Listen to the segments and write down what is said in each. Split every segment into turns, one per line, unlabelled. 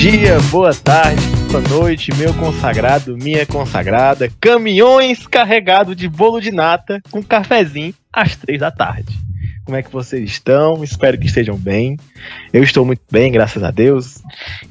dia, boa tarde, boa noite, meu consagrado, minha consagrada. Caminhões carregados de bolo de nata com cafezinho às três da tarde. Como é que vocês estão? Espero que estejam bem. Eu estou muito bem, graças a Deus.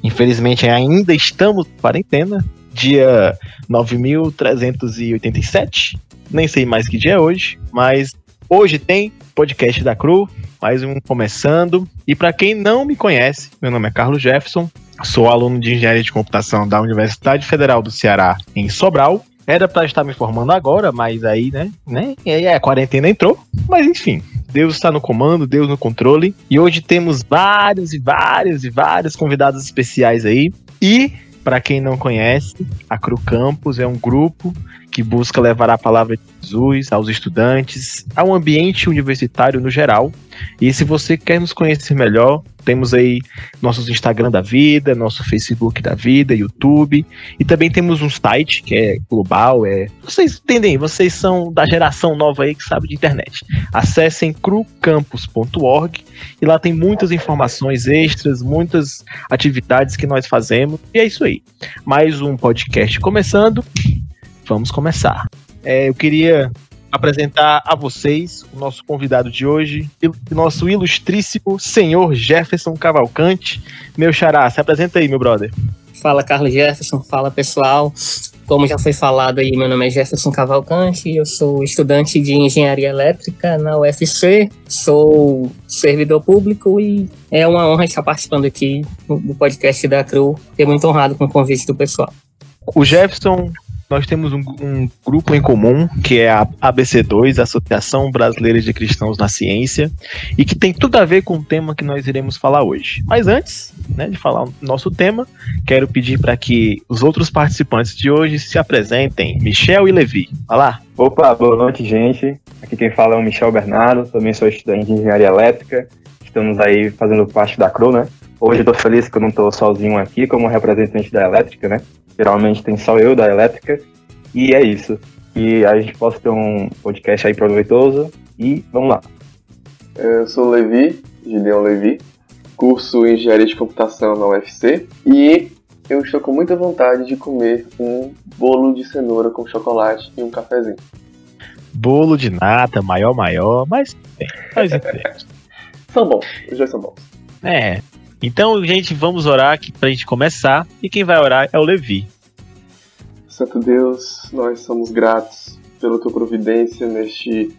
Infelizmente ainda estamos em quarentena, dia 9387. Nem sei mais que dia é hoje, mas hoje tem podcast da Cru, mais um começando. E para quem não me conhece, meu nome é Carlos Jefferson, sou aluno de Engenharia de Computação da Universidade Federal do Ceará, em Sobral. Era para estar me formando agora, mas aí, né, né, e aí a quarentena entrou. Mas enfim, Deus está no comando, Deus no controle. E hoje temos vários e vários e vários convidados especiais aí. E para quem não conhece, a Cru Campus é um grupo que busca levar a palavra de Jesus aos estudantes, ao ambiente universitário no geral. E se você quer nos conhecer melhor, temos aí nossos Instagram da vida, nosso Facebook da vida, YouTube, e também temos um site que é global, é, vocês entendem, vocês são da geração nova aí que sabe de internet. Acessem crucampus.org e lá tem muitas informações extras, muitas atividades que nós fazemos. E é isso aí. Mais um podcast começando. Vamos começar. É, eu queria apresentar a vocês o nosso convidado de hoje, o nosso ilustríssimo senhor Jefferson Cavalcante. Meu xará, se apresenta aí, meu brother.
Fala, Carlos Jefferson. Fala, pessoal. Como já foi falado aí, meu nome é Jefferson Cavalcante, eu sou estudante de engenharia elétrica na UFC, sou servidor público e é uma honra estar participando aqui do podcast da CRU. Fiquei muito honrado com o convite do pessoal.
O Jefferson nós temos um, um, grupo em comum, que é a ABC2, Associação Brasileira de Cristãos na Ciência, e que tem tudo a ver com o tema que nós iremos falar hoje. Mas antes né, de falar o nosso tema, quero pedir para que os outros participantes de hoje se apresentem, Michel e Levi. Vai lá.
Opa, boa noite, gente. Aqui quem fala é o Michel Bernardo, também sou estudante de Engenharia Elétrica. Estamos aí fazendo parte da CRU, né? Hoje eu tô feliz que eu não tô sozinho aqui como representante da elétrica, né? Geralmente tem só eu da elétrica. E é isso. E a gente possa ter um podcast aí proveitoso. E vamos lá.
Eu sou o Levi, Gideon Levi, curso Engenharia de Computação na UFC. E eu estou com muita vontade de comer um bolo de cenoura com chocolate e um cafezinho.
Bolo de nata, maior, maior, mas faz
São bons, os dois são bons.
É, então, gente, vamos orar aqui pra gente começar. E quem vai orar é o Levi.
Santo Deus, nós somos gratos pela tua providência neste,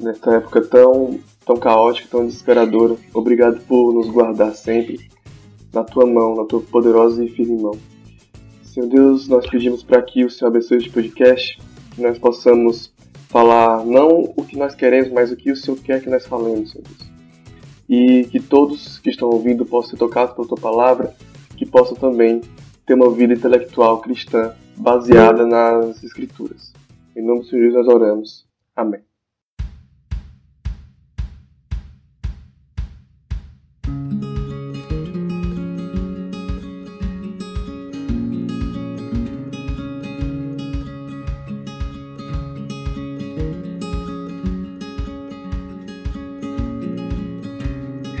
nesta época tão, tão caótica, tão desesperadora. Obrigado por nos guardar sempre na tua mão, na tua poderosa e firme mão. Senhor Deus, nós pedimos para que o Senhor abençoe este podcast, que nós possamos falar não o que nós queremos, mas o que o Senhor quer que nós falemos, Senhor Deus e que todos que estão ouvindo possam ser tocados pela tua palavra, que possam também ter uma vida intelectual cristã baseada nas Escrituras. Em nome do Senhor Jesus nós oramos. Amém.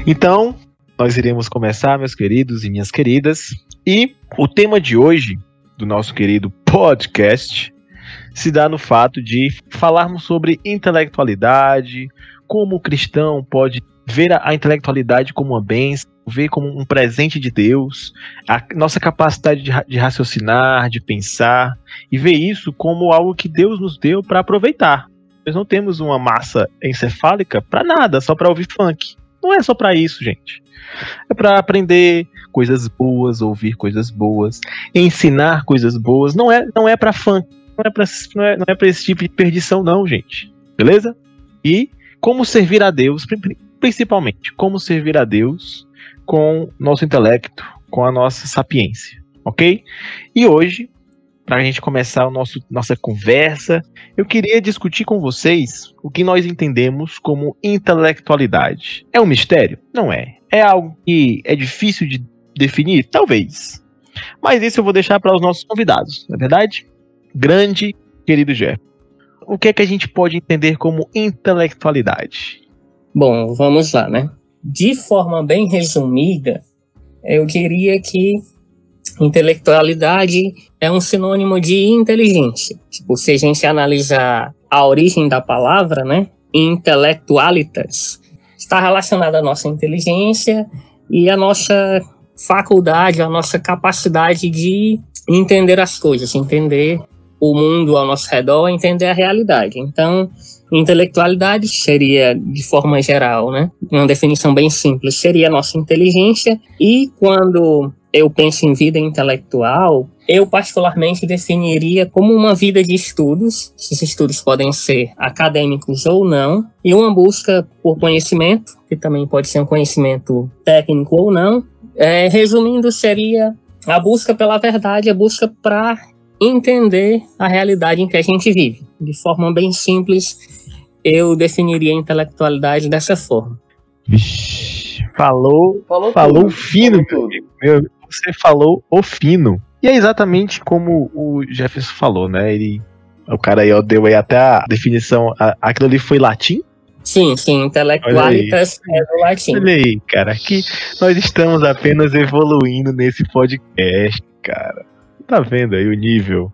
Então, nós iremos começar, meus queridos e minhas queridas. E o tema de hoje, do nosso querido podcast, se dá no fato de falarmos sobre intelectualidade, como o cristão pode ver a, intelectualidade como uma bênção, ver como um presente de Deus, a nossa capacidade de, de raciocinar, de pensar, e ver isso como algo que Deus nos deu para aproveitar. Nós não temos uma massa encefálica para nada, só para ouvir funk. Não é só para isso, gente. É para aprender coisas boas, ouvir coisas boas, ensinar coisas boas. Não é, não é para fã, não é para não é, não é para esse tipo de perdição não, gente. Beleza? E como servir a Deus, principalmente como servir a Deus com nosso intelecto, com a nossa sapiência, ok? E hoje para a gente começar o nosso, nossa conversa, eu queria discutir com vocês o que nós entendemos como intelectualidade. É um mistério? Não é. É algo que é difícil de definir? Talvez. Mas isso eu vou deixar para os nossos convidados, não é verdade? Grande, querido Jeff. O que é que a gente pode entender como intelectualidade?
Bom, vamos lá, né? De forma bem resumida, eu diria que intelectualidade é um sinônimo de inteligência. Tipo, se a gente analisar a origem da palavra, né? Intelectualitas está relacionada à nossa inteligência e à nossa faculdade, à nossa capacidade de entender as coisas, entender o mundo ao nosso redor, entender a realidade. Então, intelectualidade seria, de forma geral, né, uma definição bem simples, seria a nossa inteligência. E quando eu penso em vida intelectual, eu particularmente definiria como uma vida de estudos, esses estudos podem ser acadêmicos ou não, e uma busca por conhecimento, que também pode ser um conhecimento técnico ou não. É, resumindo, seria a busca pela verdade, a busca para entender a realidade em que a gente vive. De forma bem simples, eu definiria a intelectualidade dessa forma.
Vixe, falou, falou, falou fino, falou meu, você falou o fino. E é exatamente como o Jefferson falou, né? Ele, o cara aí deu aí até a definição. A, aquilo ali foi latim?
Sim, sim, intelectualitas é do latim.
Olha aí, cara, que nós estamos apenas evoluindo nesse podcast, cara. Tá vendo aí o nível?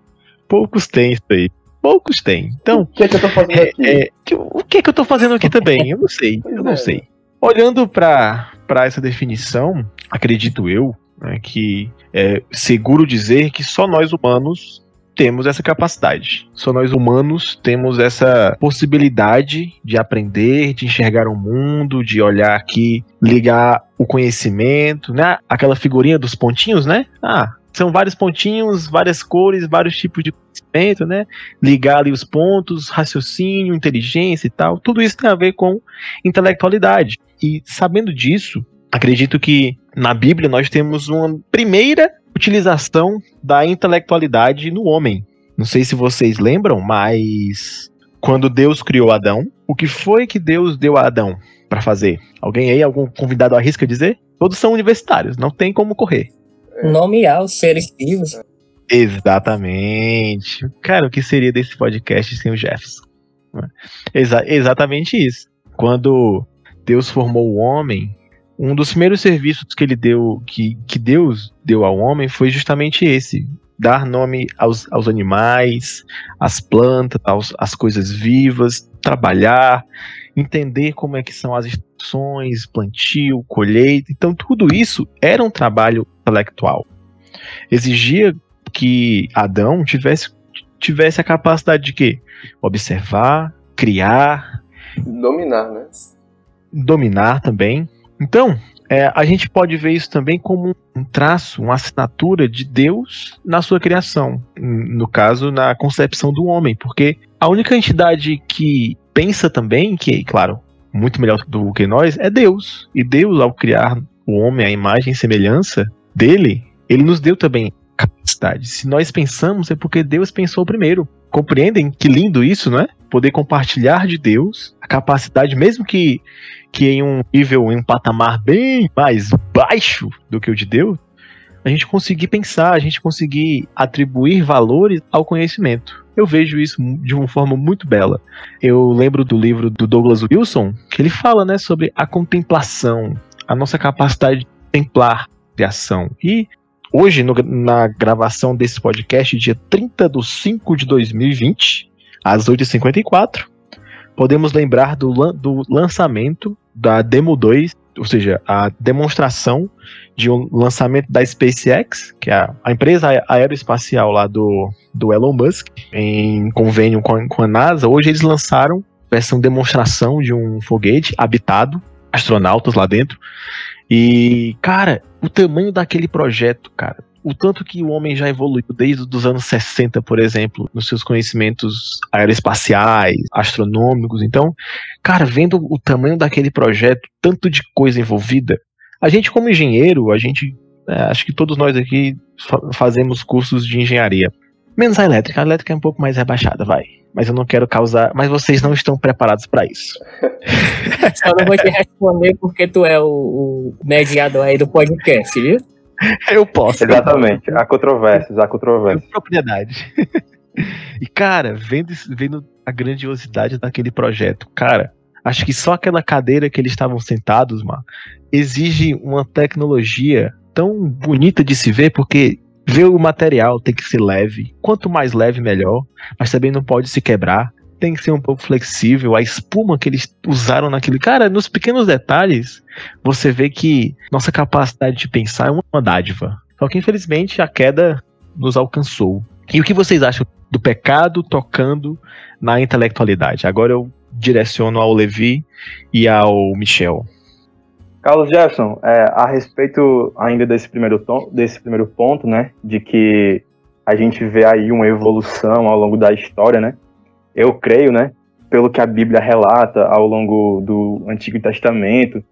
Poucos têm isso aí. Poucos têm. Então. O
que é que eu tô fazendo é, aqui? É,
o que é que eu tô fazendo aqui também? Eu não sei. Pois eu não é. sei. Olhando para essa definição, acredito eu, né, que é seguro dizer que só nós humanos temos essa capacidade. Só nós humanos temos essa possibilidade de aprender, de enxergar o mundo, de olhar aqui, ligar o conhecimento, né? Aquela figurinha dos pontinhos, né? Ah, são vários pontinhos, várias cores, vários tipos de conhecimento, né? Ligar ali os pontos, raciocínio, inteligência e tal. Tudo isso tem a ver com intelectualidade. E sabendo disso, acredito que na Bíblia nós temos uma primeira utilização da intelectualidade no homem. Não sei se vocês lembram, mas quando Deus criou Adão, o que foi que Deus deu a Adão para fazer? Alguém aí, algum convidado arrisca dizer? Todos são universitários, não tem como correr.
Nomear os seres vivos.
Exatamente. Cara, o que seria desse podcast sem o Jefferson? Exa exatamente isso. Quando Deus formou o homem, um dos primeiros serviços que ele deu, que, que Deus deu ao homem, foi justamente esse: dar nome aos, aos animais, às plantas, aos, às coisas vivas, trabalhar, entender como é que são as estações, plantio, colheita. Então, tudo isso era um trabalho intelectual. Exigia que Adão tivesse, tivesse a capacidade de quê? Observar, criar.
Dominar, né?
Dominar também. Então, é, a gente pode ver isso também como um traço, uma assinatura de Deus na sua criação, no caso, na concepção do homem, porque a única entidade que pensa também, que, claro, muito melhor do que nós, é Deus. E Deus, ao criar o homem à imagem e semelhança dele, ele nos deu também capacidade. Se nós pensamos, é porque Deus pensou primeiro. Compreendem que lindo isso, não é? Poder compartilhar de Deus a capacidade, mesmo que que em um nível, em um patamar bem mais baixo do que o de Deus, a gente conseguir pensar, a gente conseguir atribuir valores ao conhecimento. Eu vejo isso de uma forma muito bela. Eu lembro do livro do Douglas Wilson, que ele fala né, sobre a contemplação, a nossa capacidade de contemplar a criação. E hoje, no, na gravação desse podcast, dia 30 de 5 de 2020, às 8h54, podemos lembrar do, do lançamento da Demo 2, ou seja, a demonstração de um lançamento da SpaceX, que é a, empresa aeroespacial lá do, do Elon Musk, em convênio com a, com a NASA. Hoje eles lançaram versão demonstração de um foguete habitado, astronautas lá dentro. E, cara, o tamanho daquele projeto, cara, o tanto que o homem já evoluiu desde os anos 60, por exemplo, nos seus conhecimentos aeroespaciais, astronômicos. Então, cara, vendo o tamanho daquele projeto, tanto de coisa envolvida, a gente como engenheiro, a gente, é, acho que todos nós aqui fa fazemos cursos de engenharia. Menos a elétrica, a elétrica é um pouco mais rebaixada, vai. Mas eu não quero causar. Mas vocês não estão preparados para isso.
Só não vou te responder porque tu é o, o mediador aí do podcast, viu?
Eu posso.
Exatamente. Há controvérsias, há controvérsias.
Propriedade. E, cara, vendo, vendo a grandiosidade daquele projeto, cara, acho que só aquela cadeira que eles estavam sentados, mano, exige uma tecnologia tão bonita de se ver, porque ver o material tem que ser leve. Quanto mais leve, melhor. Mas também não pode se quebrar. Tem que ser um pouco flexível. A espuma que eles usaram naquele. Cara, nos pequenos detalhes, você vê que nossa capacidade de pensar é uma dádiva. Só que infelizmente a queda nos alcançou. E o que vocês acham do pecado tocando na intelectualidade? Agora eu direciono ao Levi e ao Michel.
Carlos Jefferson, é, a respeito ainda desse primeiro, tom, desse primeiro ponto, né, de que a gente vê aí uma evolução ao longo da história, né, eu creio, né, pelo que a Bíblia relata ao longo do Antigo Testamento,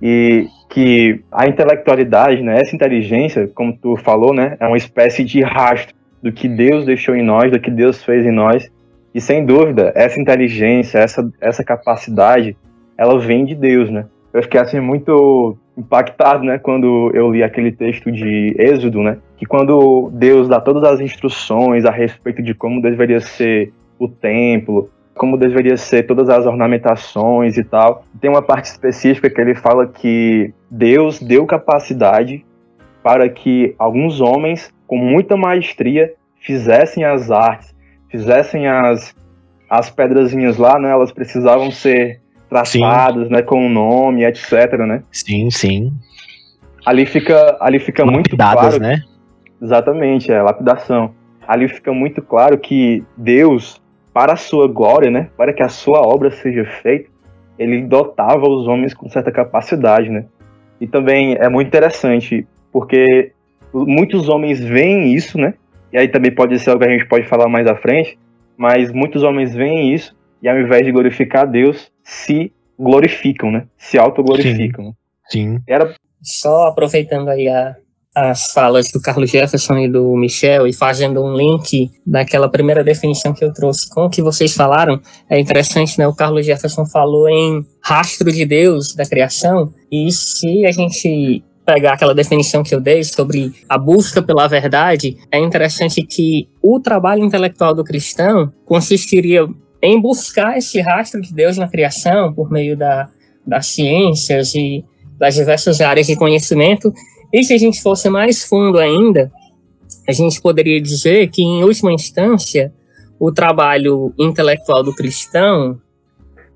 e que a intelectualidade, né, essa inteligência, como tu falou, né, é uma espécie de rastro do que Deus deixou em nós, do que Deus fez em nós, e sem dúvida, essa inteligência, essa, essa capacidade, ela vem de Deus, né, eu fiquei assim muito impactado, né, quando eu li aquele texto de Êxodo, né, que quando Deus dá todas as instruções a respeito de como deveria ser o templo, como deveria ser todas as ornamentações e tal, tem uma parte específica que ele fala que Deus deu capacidade para que alguns homens com muita maestria fizessem as artes, fizessem as as pedrazinhas lá, né, elas precisavam ser traçados, né, com o nome, etc, né?
Sim, sim.
Ali fica, ali fica muito claro,
né?
Exatamente, é lapidação. Ali fica muito claro que Deus, para a sua glória, né, para que a sua obra seja feita, ele dotava os homens com certa capacidade, né? E também é muito interessante, porque muitos homens veem isso, né? E aí também pode ser algo que a gente pode falar mais à frente, mas muitos homens veem isso e ao invés de glorificar Deus, se glorificam, né? Se autoglorificam.
Sim. Sim.
Era
só aproveitando aí a, as falas do Carlos Jefferson e do Michel e fazendo um link daquela primeira definição que eu trouxe com o que vocês falaram, é interessante, né? O Carlos Jefferson falou em rastro de Deus da criação, e se a gente pegar aquela definição que eu dei sobre a busca pela verdade, é interessante que o trabalho intelectual do cristão consistiria em buscar esse rastro de Deus na criação por meio da, das ciências e das diversas áreas de conhecimento. E se a gente fosse mais fundo ainda, a gente poderia dizer que, em última instância, o trabalho intelectual do cristão,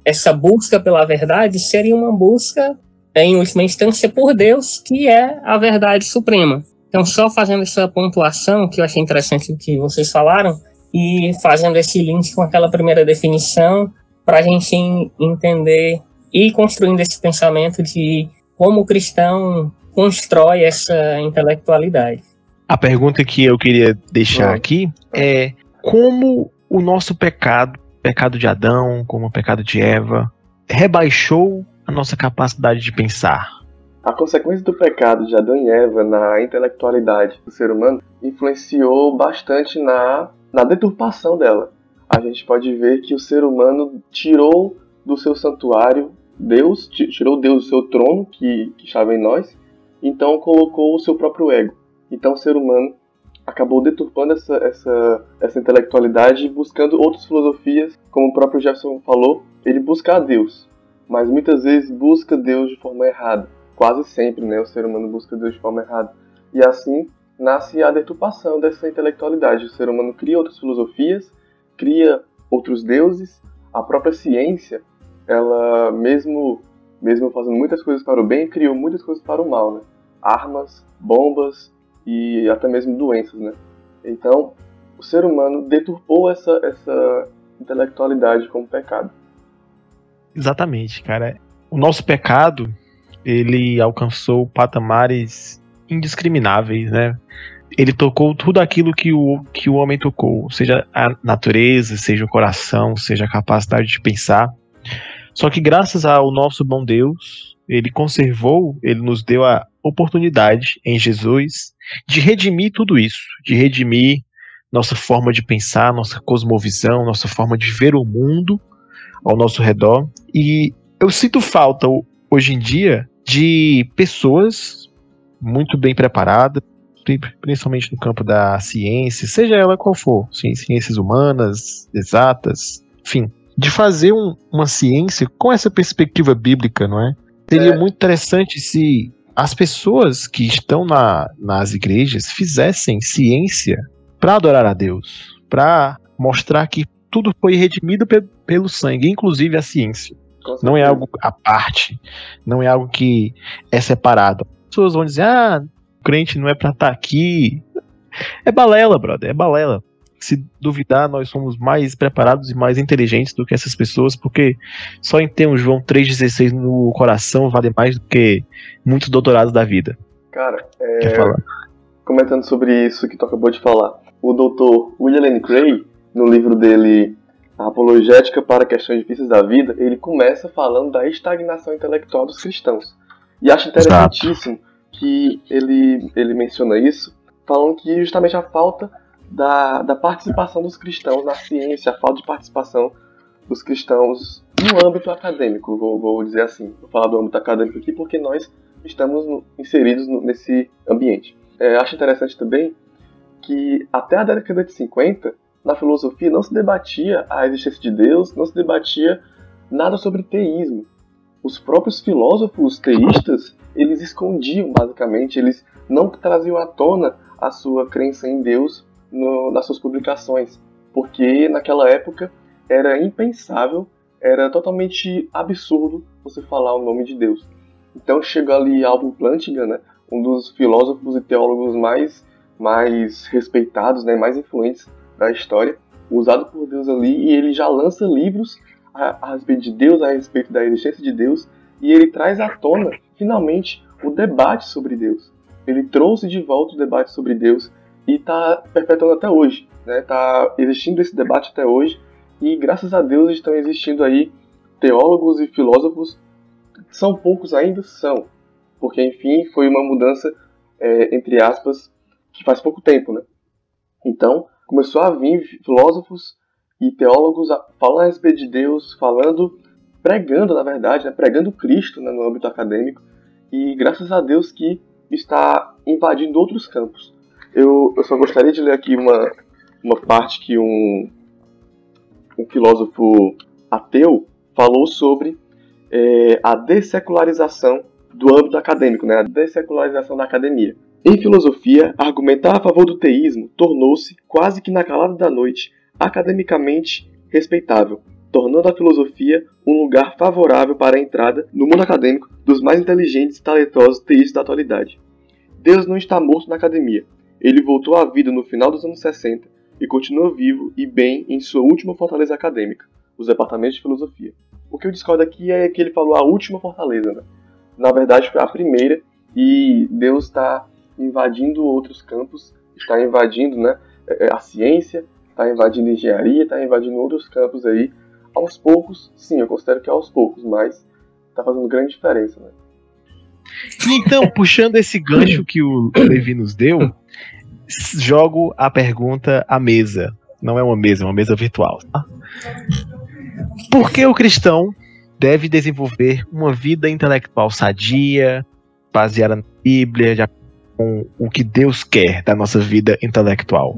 essa busca pela verdade, seria uma busca, em última instância, por Deus, que é a verdade suprema. Então, só fazendo essa pontuação, que eu achei interessante o que vocês falaram, e fazendo esse link com aquela primeira definição para a gente entender e construindo esse pensamento de como o cristão constrói essa intelectualidade.
A pergunta que eu queria deixar aqui é como o nosso pecado, pecado de Adão, como o pecado de Eva, rebaixou a nossa capacidade de pensar.
A consequência do pecado de Adão e Eva na intelectualidade do ser humano influenciou bastante na na deturpação dela. A gente pode ver que o ser humano tirou do seu santuário Deus, tirou Deus do seu trono, que, que estava em nós, então colocou o seu próprio ego. Então o ser humano acabou deturpando essa, essa, essa intelectualidade, buscando outras filosofias, como o próprio Jefferson falou, ele busca a Deus, mas muitas vezes busca Deus de forma errada. Quase sempre, né, o ser humano busca Deus de forma errada. E assim nasce a deturpação dessa intelectualidade. O ser humano cria outras filosofias, cria outros deuses, a própria ciência, ela mesmo mesmo fazendo muitas coisas para o bem, criou muitas coisas para o mal, né? Armas, bombas e até mesmo doenças, né? Então, o ser humano deturpou essa essa intelectualidade como pecado.
Exatamente, cara. O nosso pecado, ele alcançou patamares indiscrimináveis, né? Ele tocou tudo aquilo que o, que o homem tocou, seja a natureza, seja o coração, seja a capacidade de pensar. Só que graças ao nosso bom Deus, ele conservou, ele nos deu a oportunidade em Jesus de redimir tudo isso, de redimir nossa forma de pensar, nossa cosmovisão, nossa forma de ver o mundo ao nosso redor. E eu sinto falta hoje em dia de pessoas muito bem preparada, principalmente no campo da ciência, seja ela qual for, ciências humanas, exatas, enfim, de fazer um, uma ciência com essa perspectiva bíblica, não é? Seria é. muito interessante se as pessoas que estão na, nas igrejas fizessem ciência para adorar a Deus, para mostrar que tudo foi redimido pe pelo sangue, inclusive a ciência. Não é algo à parte, não é algo que é separado. As pessoas vão dizer: ah, o crente não é para estar tá aqui. É balela, brother, é balela. Se duvidar, nós somos mais preparados e mais inteligentes do que essas pessoas, porque só em ter um João 3,16 no coração vale mais do que muitos doutorados da vida.
Cara, é... comentando sobre isso que tu acabou de falar, o doutor William Lane Cray, no livro dele A Apologética para Questões Difíceis da Vida, ele começa falando da estagnação intelectual dos cristãos. E acho interessantíssimo Exato. que ele, ele menciona isso, falando que justamente a falta da, da participação dos cristãos na ciência, a falta de participação dos cristãos no âmbito acadêmico, vou, vou dizer assim. Vou falar do âmbito acadêmico aqui porque nós estamos no, inseridos no, nesse ambiente. É, acho interessante também que até a década de 50, na filosofia não se debatia a existência de Deus, não se debatia nada sobre teísmo. Os próprios filósofos teístas, eles escondiam basicamente, eles não traziam à tona a sua crença em Deus no, nas suas publicações, porque naquela época era impensável, era totalmente absurdo você falar o nome de Deus. Então chega ali Alvin Plantinga, né, um dos filósofos e teólogos mais mais respeitados, né, mais influentes da história, usado por Deus ali, e ele já lança livros a, a respeito de Deus, a respeito da existência de Deus, e ele traz à tona, finalmente, o debate sobre Deus. Ele trouxe de volta o debate sobre Deus e está perpetuando até hoje. Está né? Tá existindo esse debate até hoje e graças a Deus estão existindo aí teólogos e filósofos, são poucos ainda, são, porque enfim foi uma mudança, é, entre aspas, que faz pouco tempo. Né? Então começou a vir filósofos e teólogos falando a respeito de Deus, falando, pregando na verdade, né? pregando Cristo né? no âmbito acadêmico e graças a Deus que está invadindo outros campos. Eu, eu só gostaria de ler aqui uma, uma parte que um, um filósofo ateu falou sobre é, a dessecularização do âmbito acadêmico, né, a dessecularização da academia. Em filosofia, argumentar a favor do teísmo tornou-se, quase que na calada da noite, academicamente respeitável, tornando a filosofia um lugar favorável para a entrada no mundo acadêmico dos mais inteligentes e talentosos teístas da atualidade. Deus não está morto na academia, ele voltou à vida no final dos anos 60 e continua vivo e bem em sua última fortaleza acadêmica, os departamentos de filosofia. O que eu discordo aqui é que ele falou a última fortaleza, né? Na verdade foi a primeira e Deus está invadindo outros campos, está invadindo né, é, é, a ciência, está invadindo a engenharia, está invadindo outros campos aí. Aos poucos, sim, eu considero que é aos poucos, mas está fazendo grande diferença, né?
Então, puxando esse gancho que o Levi nos deu, jogo a pergunta à mesa. Não é uma mesa, é uma mesa virtual. Tá? Por que o cristão deve desenvolver uma vida intelectual sadia, baseada na Bíblia, com o que Deus quer da nossa vida intelectual?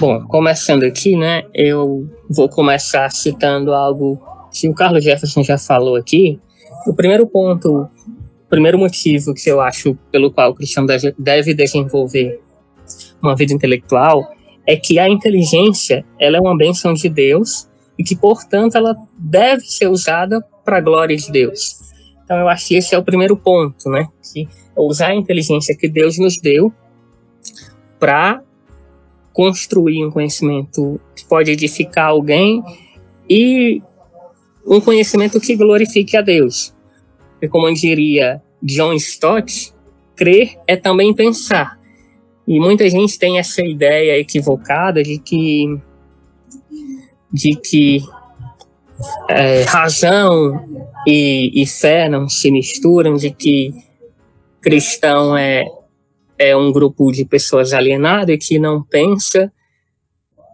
Bom, começando aqui, né, eu vou começar citando algo que o Carlos Jefferson já falou aqui. O primeiro ponto primeiro motivo que eu acho pelo qual o cristão deve desenvolver uma vida intelectual é que a inteligência ela é uma benção de Deus e que, portanto, ela deve ser usada para a glória de Deus. Então, eu acho que esse é o primeiro ponto, né? Que é usar a inteligência que Deus nos deu para construir um conhecimento que pode edificar alguém e um conhecimento que glorifique a Deus. E como diria John Stott, crer é também pensar. E muita gente tem essa ideia equivocada de que de que é, razão e, e, fé não se misturam, de que cristão é, é um grupo de pessoas alienadas que não pensa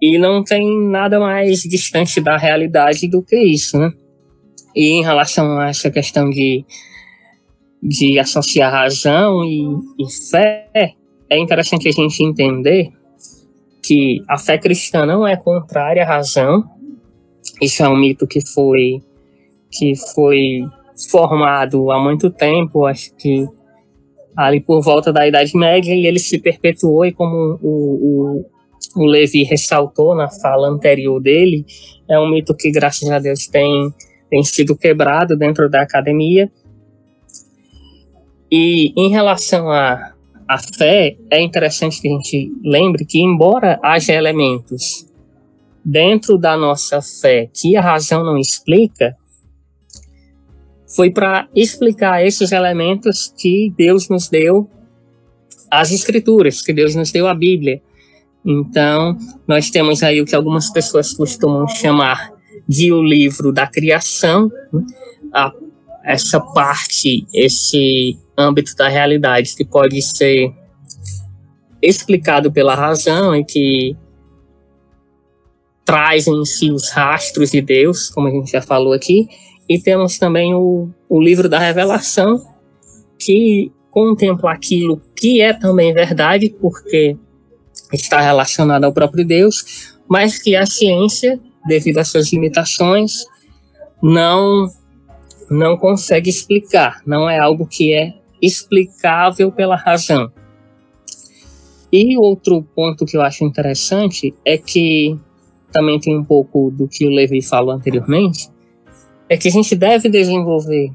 e não tem nada mais distante da realidade do que isso, né? E em relação a essa questão de de associar razão e, e fé, é interessante a gente entender que a fé cristã não é contrária à razão. Isso é um mito que foi que foi formado há muito tempo, acho que ali por volta da Idade Média, e ele se perpetuou, e como o, o, o Levi ressaltou na fala anterior dele, é um mito que, graças a Deus, tem, tem sido quebrado dentro da academia. E em relação à, à fé, é interessante que a gente lembre que, embora haja elementos dentro da nossa fé que a razão não explica, foi para explicar esses elementos que Deus nos deu as Escrituras, que Deus nos deu a Bíblia. Então, nós temos aí o que algumas pessoas costumam chamar de o livro da criação, né? a, essa parte, esse âmbito da realidade que pode ser explicado pela razão e que traz em si os rastros de Deus, como a gente já falou aqui, e temos também o, o livro da Revelação, que contempla aquilo que é também verdade, porque está relacionado ao próprio Deus, mas que a ciência, devido às suas limitações, não não consegue explicar, não é algo que é explicável pela razão. E outro ponto que eu acho interessante é que também tem um pouco do que o Levi falou anteriormente, é que a gente deve desenvolver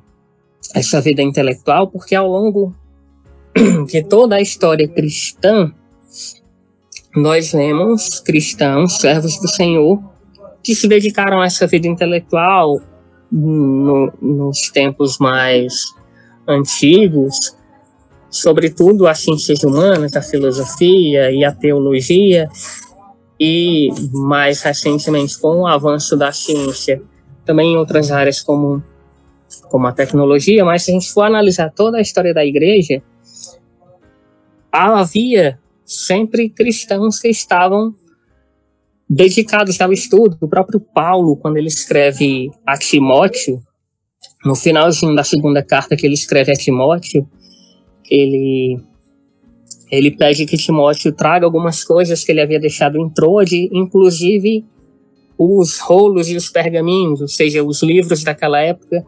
essa vida intelectual, porque ao longo de toda a história cristã, nós vemos cristãos, servos do Senhor, que se dedicaram a essa vida intelectual no, nos tempos mais antigos, sobretudo as ciências humanas, a filosofia e a teologia, e mais recentemente com o avanço da ciência também em outras áreas como, como a tecnologia, mas se a gente for analisar toda a história da igreja, havia sempre cristãos que estavam dedicados ao estudo. O próprio Paulo, quando ele escreve a Timóteo, no finalzinho da segunda carta que ele escreve a Timóteo, ele ele pede que Timóteo traga algumas coisas que ele havia deixado em Troade, inclusive os rolos e os pergaminhos, ou seja, os livros daquela época,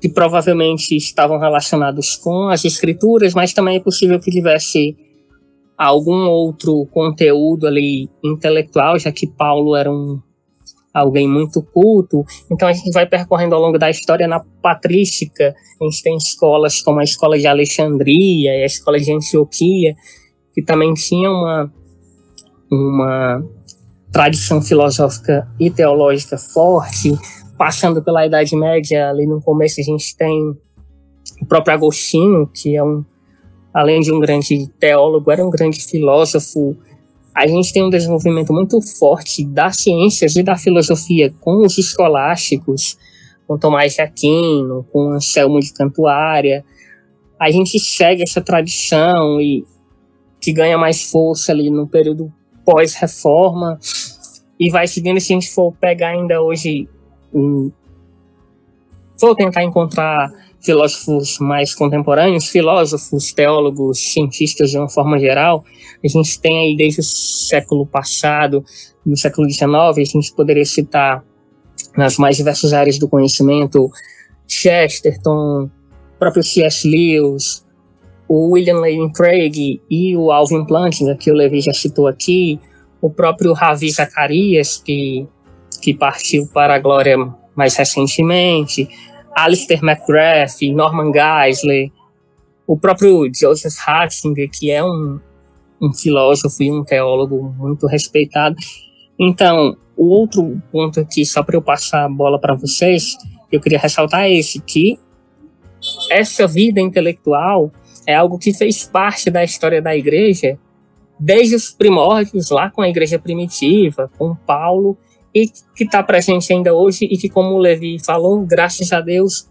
que provavelmente estavam relacionados com as escrituras, mas também é possível que tivesse algum outro conteúdo ali intelectual, já que Paulo era um alguém muito culto. Então a gente vai percorrendo ao longo da história na patrística. A gente tem escolas como a escola de Alexandria e a escola de Antioquia, que também tinha uma uma tradição filosófica e teológica forte, passando pela Idade Média, ali no começo a gente tem o próprio Agostinho, que é um, além de um grande teólogo, era um grande filósofo. A gente tem um desenvolvimento muito forte das ciências e da filosofia com os escolásticos, com Tomás de Aquino, com Anselmo de Cantuária. A gente segue essa tradição e que ganha mais força ali no período pós-reforma e vai seguindo se a gente for pegar ainda hoje um, vou tentar encontrar filósofos mais contemporâneos, filósofos, teólogos, cientistas de uma forma geral, a gente tem aí desde o século passado, no século XIX, a gente poderia citar nas mais diversas áreas do conhecimento, Chesterton, próprio C.S. Lewis, o William Lane Craig e o Alvin Plantinga, que o Levi já citou aqui, o próprio Ravi Zacarias, que, que partiu para a glória mais recentemente, Alistair McGrath, Norman Geisler, o próprio Joseph Ratzinger, que é um, um filósofo e um teólogo muito respeitado. Então, o outro ponto aqui, só para eu passar a bola para vocês, eu queria ressaltar esse, que essa vida intelectual é algo que fez parte da história da igreja desde os primórdios, lá com a igreja primitiva, com Paulo, e que está presente ainda hoje e que, como o Levi falou, graças a Deus,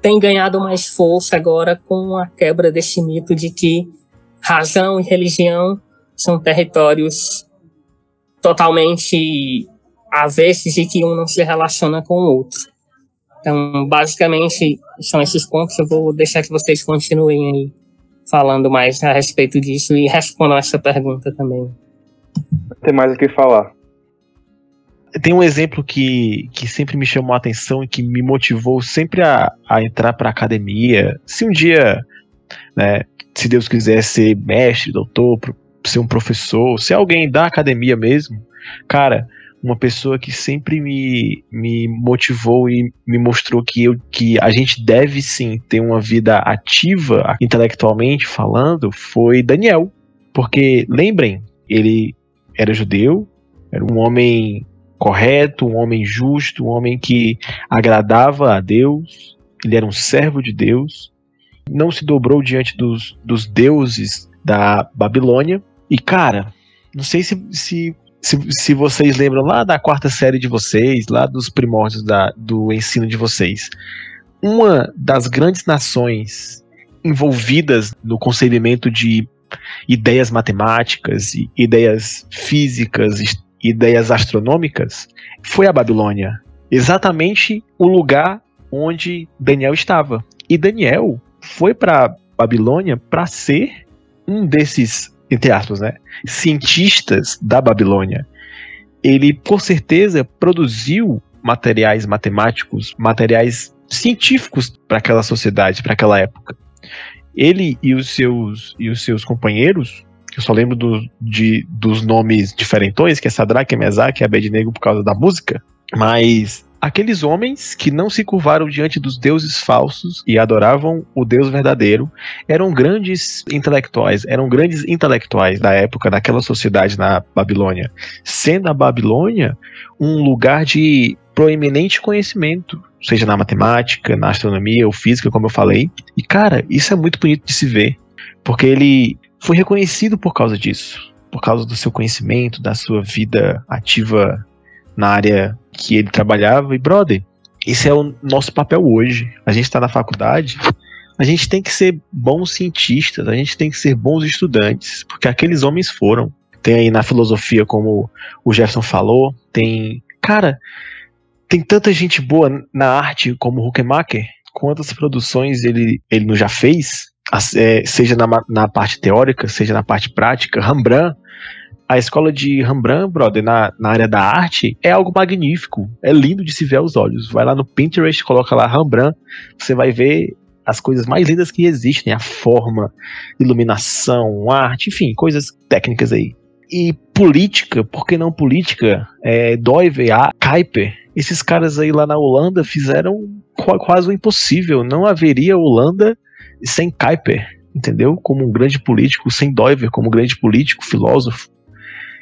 tem ganhado mais força agora com a quebra desse mito de que razão e religião são territórios totalmente avessos e que um não se relaciona com o outro. Então, basicamente, são esses pontos. Eu vou deixar que vocês continuem aí falando mais a respeito disso e respondam essa pergunta também.
Tem mais o que falar.
Tem um exemplo que, que sempre me chamou a atenção e que me motivou sempre a, a entrar para academia. Se um dia, né, se Deus quiser ser mestre, doutor, ser um professor, ser alguém da academia mesmo, cara, uma pessoa que sempre me, me motivou e me mostrou que, eu, que a gente deve sim ter uma vida ativa, intelectualmente falando, foi Daniel. Porque, lembrem, ele era judeu, era um homem correto, um homem justo, um homem que agradava a Deus, ele era um servo de Deus, não se dobrou diante dos, dos deuses da Babilônia. E, cara, não sei se, se se, se vocês lembram lá da quarta série de vocês, lá dos primórdios da, do ensino de vocês, uma das grandes nações envolvidas no concebimento de ideias matemáticas, ideias físicas, ideias astronômicas, foi a Babilônia. Exatamente o lugar onde Daniel estava. E Daniel foi para Babilônia para ser um desses entre aspas, né, cientistas da Babilônia. Ele, com certeza, produziu materiais matemáticos, materiais científicos para aquela sociedade, para aquela época. Ele e os seus, e os seus companheiros, eu só lembro do, de, dos nomes diferentões, que é Sadraque, Mesaque e Abednego por causa da música, mas aqueles homens que não se curvaram diante dos deuses falsos e adoravam o Deus verdadeiro eram grandes intelectuais, eram grandes intelectuais da época, daquela sociedade na Babilônia. Sendo a Babilônia um lugar de proeminente conhecimento, seja na matemática, na astronomia ou física, como eu falei. E cara, isso é muito bonito de se ver, porque ele foi reconhecido por causa disso, por causa do seu conhecimento, da sua vida ativa na área que ele trabalhava. E, brother, esse é o nosso papel hoje. A gente está na faculdade, a gente tem que ser bons cientistas, a gente tem que ser bons estudantes, porque aqueles homens foram. Tem aí na filosofia, como o Jefferson falou, tem. Cara, tem tanta gente boa na arte como Huckemacher. Quantas produções ele, ele já fez, seja na, na parte teórica, seja na parte prática. Rembrandt a escola de Rembrandt, brother, na, na área da arte, é algo magnífico. É lindo de se ver aos olhos. Vai lá no Pinterest, coloca lá Rembrandt, você vai ver as coisas mais lindas que existem, a forma, iluminação, arte, enfim, coisas técnicas aí. E política, por que não política? É, Doive, a Kuiper, esses caras aí lá na Holanda fizeram quase o impossível. Não haveria Holanda sem Kuiper, entendeu? Como um grande político, sem Doiver como um grande político, filósofo.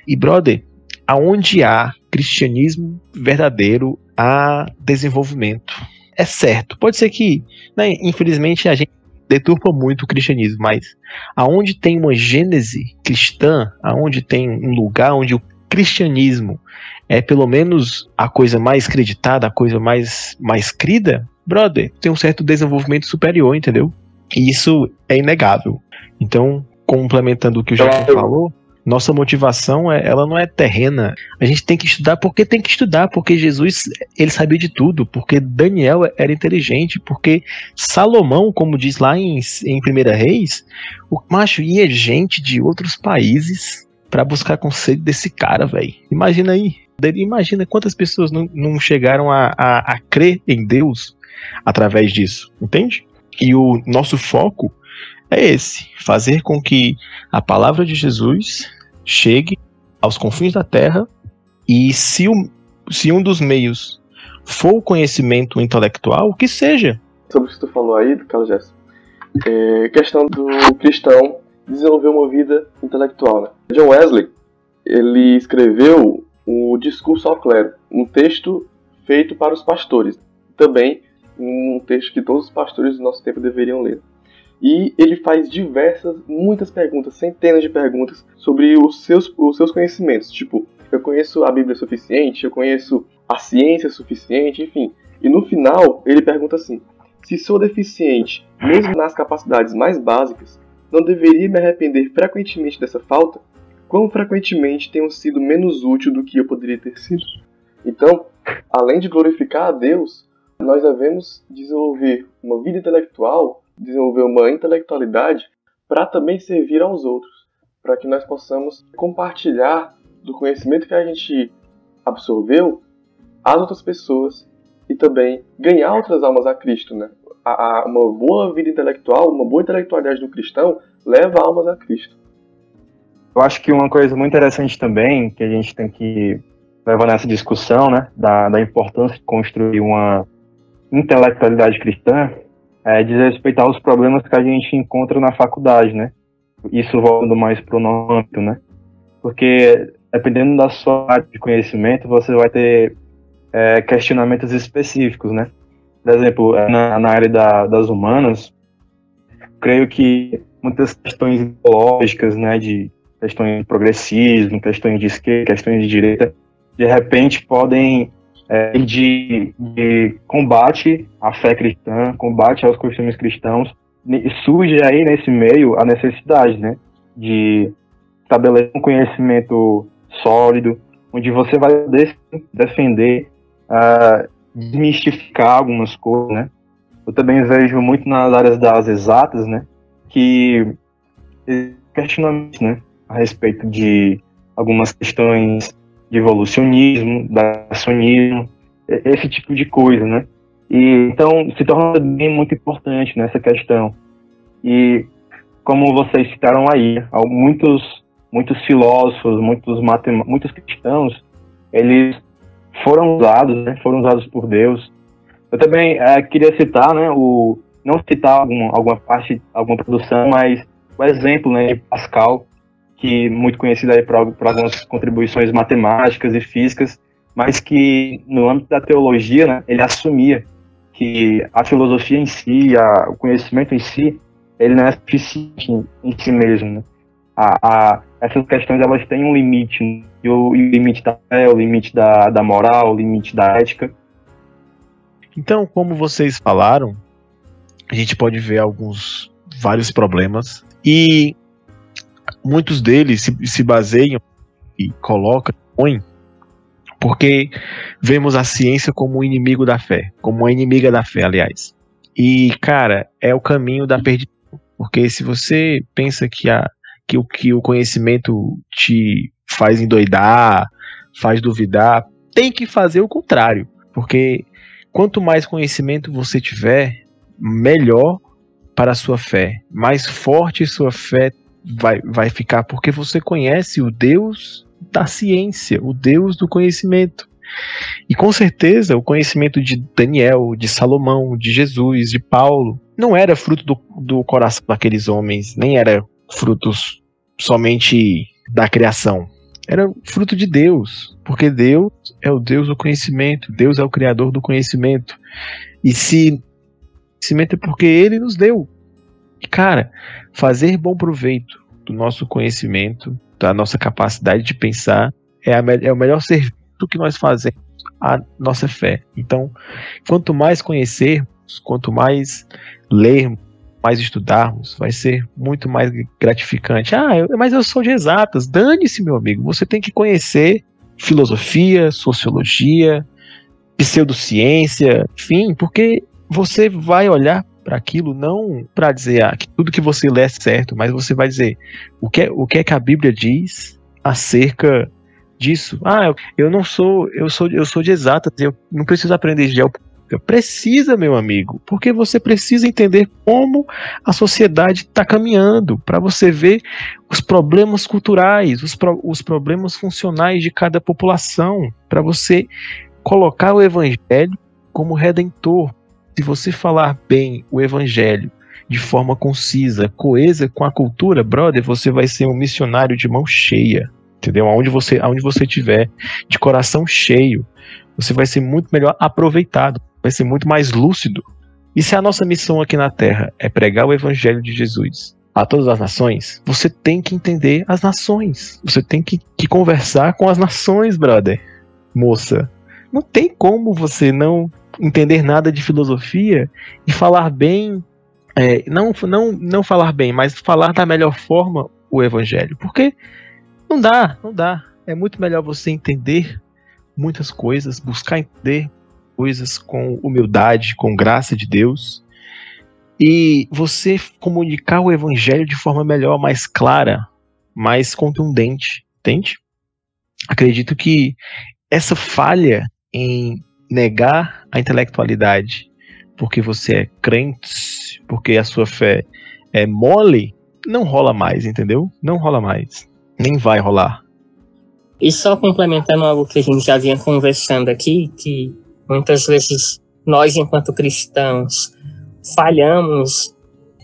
E, brother, aonde há cristianismo verdadeiro, há desenvolvimento. É certo. Pode ser que, né, infelizmente, a gente deturpa muito o cristianismo, mas aonde tem uma gênese cristã, aonde tem um lugar onde o cristianismo é pelo menos a coisa mais creditada, a coisa mais, mais crida, brother, tem um certo desenvolvimento superior, entendeu? E isso é inegável. Então, complementando o que o Jason falou, nossa motivação, é, ela não é terrena. A gente tem que estudar porque tem que estudar, porque Jesus, ele sabia de tudo, porque Daniel era inteligente, porque Salomão, como diz lá em, em Primeira Reis, o macho ia gente de outros países para buscar conselho desse cara, velho. Imagina aí. Imagina quantas pessoas não, não chegaram a, a, a crer em Deus através disso, entende? E o nosso foco é esse: fazer com que a palavra de Jesus chegue aos confins da terra e se, um, se um dos meios for o conhecimento intelectual, que seja.
Sobre o que tu falou aí, Carlos Gerson, é questão do cristão desenvolver uma vida intelectual. Né? John Wesley, ele escreveu o Discurso ao Clero, um texto feito para os pastores. Também um texto que todos os pastores do nosso tempo deveriam ler. E ele faz diversas, muitas perguntas, centenas de perguntas sobre os seus, os seus conhecimentos. Tipo, eu conheço a Bíblia suficiente, eu conheço a ciência suficiente, enfim. E no final, ele pergunta assim: se sou deficiente, mesmo nas capacidades mais básicas, não deveria me arrepender frequentemente dessa falta? Quão frequentemente tenho sido menos útil do que eu poderia ter sido? Então, além de glorificar a Deus, nós devemos desenvolver uma vida intelectual desenvolver uma intelectualidade para também servir aos outros, para que nós possamos compartilhar do conhecimento que a gente absorveu as outras pessoas e também ganhar outras almas a Cristo, né? A, a, uma boa vida intelectual, uma boa intelectualidade do cristão leva almas a Cristo.
Eu acho que uma coisa muito interessante também que a gente tem que levar nessa discussão, né, da, da importância de construir uma intelectualidade cristã, é diz respeito aos problemas que a gente encontra na faculdade, né? Isso voltando mais para o nosso âmbito, né? Porque dependendo da sua área de conhecimento, você vai ter é, questionamentos específicos, né? Por exemplo, na, na área da, das humanas, creio que muitas questões ideológicas, né, de questões de progressismo, questões de esquerda, questões de direita, de repente podem é, de, de combate à fé cristã, combate aos costumes cristãos, surge aí nesse meio a necessidade, né, de estabelecer um conhecimento sólido, onde você vai defender, uh, desmistificar algumas coisas, né. Eu também vejo muito nas áreas das exatas, né, que questionamentos, né, a respeito de algumas questões de evolucionismo, dacionismo, esse tipo de coisa, né? E então se torna bem muito importante nessa questão. E como vocês citaram aí, muitos muitos filósofos, muitos muitos cristãos, eles foram usados, né? Foram usados por Deus. Eu também é, queria citar, né? O não citar algum, alguma parte, alguma produção, mas o exemplo, né? De Pascal, que muito conhecido aí por, por algumas contribuições matemáticas e físicas, mas que no âmbito da teologia, né, ele assumia que a filosofia em si, a, o conhecimento em si, ele não é suficiente em, si mesmo. Né? A, a, essas questões elas têm um limite, né? o, o, limite da fé, o limite da, da moral, o limite da ética.
Então, como vocês falaram, a gente pode ver alguns vários problemas e muitos deles se, se baseiam e colocam, põem, porque vemos a ciência como um inimigo da fé, como uma inimiga da fé, aliás. E, cara, é o caminho da perdição. Porque se você pensa que, a, que, o, que o conhecimento te faz endoidar, faz duvidar, tem que fazer o contrário. Porque quanto mais conhecimento você tiver, melhor para a sua fé. Mais forte sua fé vai, vai ficar porque você conhece o Deus da ciência, o Deus do conhecimento. E com certeza o conhecimento de Daniel, de Salomão, de Jesus, de Paulo, não era fruto do, do coração daqueles homens, nem era frutos somente da criação. Era fruto de Deus, porque Deus é o Deus do conhecimento, Deus é o criador do conhecimento. E se conhecimento é porque ele nos deu. Cara, fazer bom proveito do nosso conhecimento, da nossa capacidade de pensar, é, a, é o melhor serviço que nós fazemos à nossa fé. Então, quanto mais conhecermos, quanto mais lermos, mais estudarmos, vai ser muito mais gratificante. Ah, eu, mas eu sou de exatas. Dane-se, meu amigo. Você tem que conhecer filosofia, sociologia, pseudociência, enfim, porque você vai olhar para aquilo não para dizer ah, que tudo que você lê é certo, mas você vai dizer o que, é, o que é que a Bíblia diz acerca disso. Ah, eu, eu não sou, eu sou, eu sou de exatas, eu não preciso aprender geopolítica. Precisa, meu amigo, porque você precisa entender como a sociedade está caminhando, para você ver os problemas culturais, os, pro, os problemas funcionais de cada população, para você colocar o evangelho como redentor, se você falar bem o evangelho de forma concisa, coesa com a cultura, brother, você vai ser um missionário de mão cheia. Entendeu? Aonde você, aonde você tiver, de coração cheio, você vai ser muito melhor aproveitado, vai ser muito mais lúcido. E se a nossa missão aqui na Terra é pregar o evangelho de Jesus a todas as nações, você tem que entender as nações. Você tem que, que conversar com as nações, brother. Moça, não tem como você não entender nada de filosofia e falar bem, é, não, não, não falar bem, mas falar da melhor forma o evangelho. Porque não dá, não dá. É muito melhor você entender muitas coisas, buscar entender coisas com humildade, com graça de Deus, e você comunicar o evangelho de forma melhor, mais clara, mais contundente, entende? Acredito que essa falha em negar a intelectualidade porque você é crente, porque a sua fé é mole, não rola mais, entendeu? Não rola mais. Nem vai rolar.
E só complementando algo que a gente já vinha conversando aqui, que muitas vezes nós, enquanto cristãos, falhamos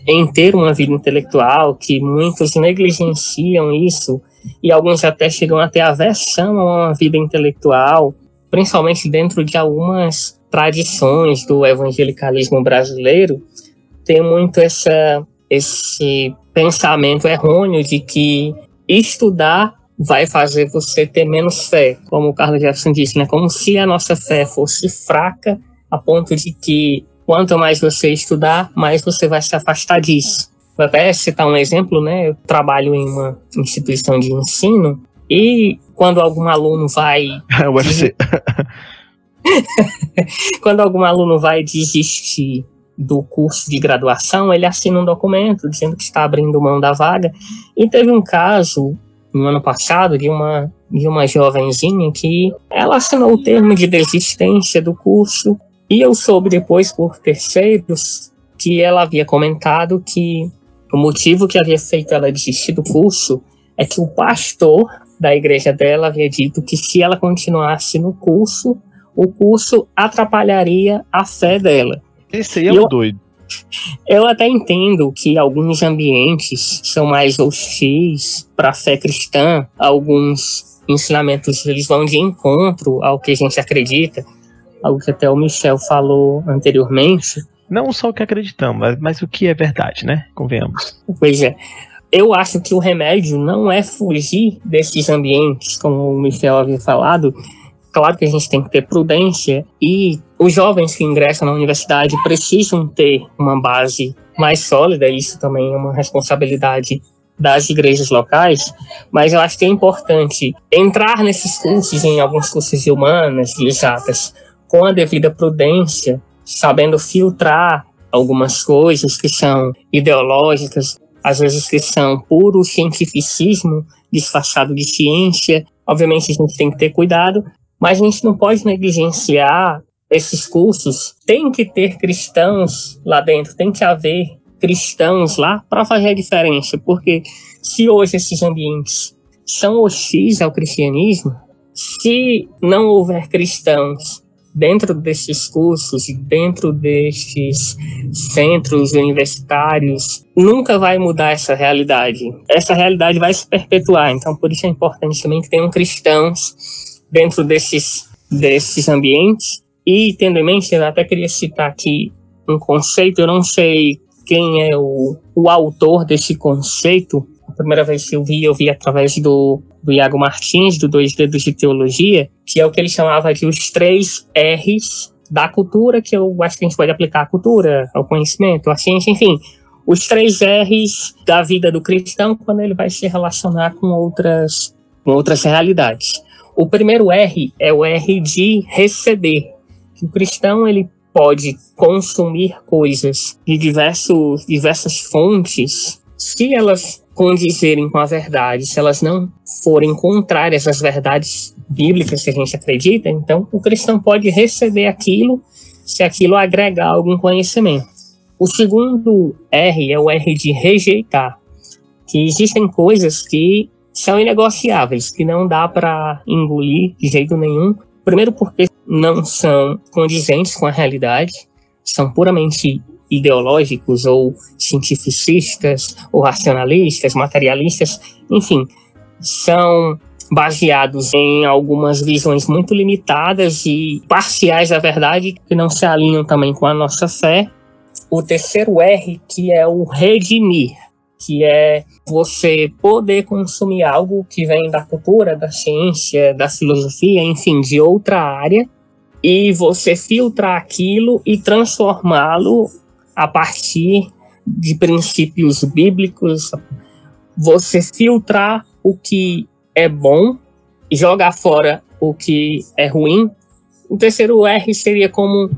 em ter uma vida intelectual, que muitos negligenciam isso, e alguns até chegam a ter aversão a uma vida intelectual, principalmente dentro de algumas tradições do evangelicalismo brasileiro, tem muito essa, esse pensamento errôneo de que estudar vai fazer você ter menos fé, como o Carlos Jefferson disse, né? Como se a nossa fé fosse fraca a ponto de que quanto mais você estudar, mais você vai se afastar disso. Vou até citar um exemplo, né? Eu trabalho em uma instituição de ensino e quando algum aluno vai. UFC. quando algum aluno vai desistir do curso de graduação, ele assina um documento dizendo que está abrindo mão da vaga. E teve um caso no ano passado de uma de uma jovenzinha que ela assinou o termo de desistência do curso e eu soube depois por terceiros que ela havia comentado que o motivo que havia feito ela desistir do curso é que o pastor da igreja dela havia dito que se ela continuasse no curso, o curso atrapalharia a fé dela.
Esse aí é o doido.
Eu até entendo que alguns ambientes são mais hostis para a fé cristã, alguns ensinamentos eles vão de encontro ao que a gente acredita, algo que até o Michel falou anteriormente.
Não só o que acreditamos, mas, mas o que é verdade, né? Convenhamos.
Pois é. Eu acho que o remédio não é fugir desses ambientes, como o Michel havia falado. Claro que a gente tem que ter prudência e os jovens que ingressam na universidade precisam ter uma base mais sólida, isso também é uma responsabilidade das igrejas locais, mas eu acho que é importante entrar nesses cursos, em alguns cursos de humanas, de exatas, com a devida prudência, sabendo filtrar algumas coisas que são ideológicas, às vezes que são puro cientificismo disfarçado de ciência. Obviamente a gente tem que ter cuidado, mas a gente não pode negligenciar esses cursos. Tem que ter cristãos lá dentro, tem que haver cristãos lá para fazer a diferença, porque se hoje esses ambientes são hostis ao cristianismo, se não houver cristãos dentro desses cursos, dentro destes centros universitários, nunca vai mudar essa realidade. Essa realidade vai se perpetuar. Então, por isso é importante também que tenham cristãos dentro desses, desses ambientes. E, tendo em mente, eu até queria citar aqui um conceito, eu não sei quem é o, o autor desse conceito. Primeira vez que eu vi, eu vi através do do Iago Martins, do Dois Dedos de Teologia, que é o que ele chamava de os três R's da cultura, que eu acho que a gente pode aplicar à cultura, ao conhecimento, à ciência, enfim, os três R's da vida do cristão quando ele vai se relacionar com outras, com outras realidades. O primeiro R é o R de receber. O cristão ele pode consumir coisas de diversos, diversas fontes se elas condizerem com a verdade, se elas não forem contrárias às verdades bíblicas que a gente acredita, então o cristão pode receber aquilo se aquilo agregar algum conhecimento. O segundo R é o R de rejeitar, que existem coisas que são inegociáveis, que não dá para engolir de jeito nenhum. Primeiro porque não são condizentes com a realidade, são puramente ideológicos ou cientificistas ou racionalistas, materialistas, enfim, são baseados em algumas visões muito limitadas e parciais da verdade que não se alinham também com a nossa fé. O terceiro R, que é o redimir, que é você poder consumir algo que vem da cultura, da ciência, da filosofia, enfim, de outra área, e você filtrar aquilo e transformá-lo a partir de princípios bíblicos, você filtrar o que é bom e jogar fora o que é ruim. O terceiro R seria como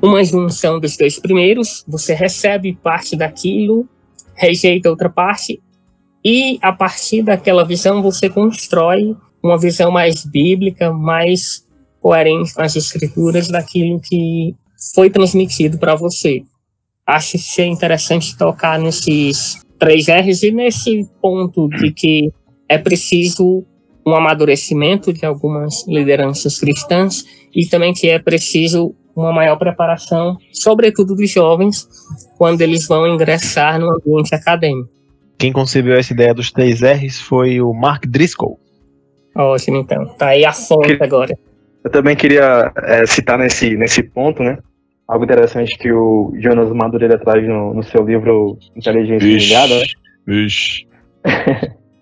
uma junção dos dois primeiros. Você recebe parte daquilo, rejeita outra parte, e a partir daquela visão você constrói uma visão mais bíblica, mais coerente com as escrituras daquilo que foi transmitido para você. Acho ser interessante tocar nesses três R's e nesse ponto de que é preciso um amadurecimento de algumas lideranças cristãs e também que é preciso uma maior preparação, sobretudo dos jovens, quando eles vão ingressar no ambiente acadêmico.
Quem concebeu essa ideia dos três R's foi o Mark Driscoll.
Ótimo, então. Tá aí a fonte que... agora.
Eu também queria é, citar nesse, nesse ponto, né? Algo interessante que o Jonas Madureira traz no, no seu livro Inteligência Ligada, né?
Vixe.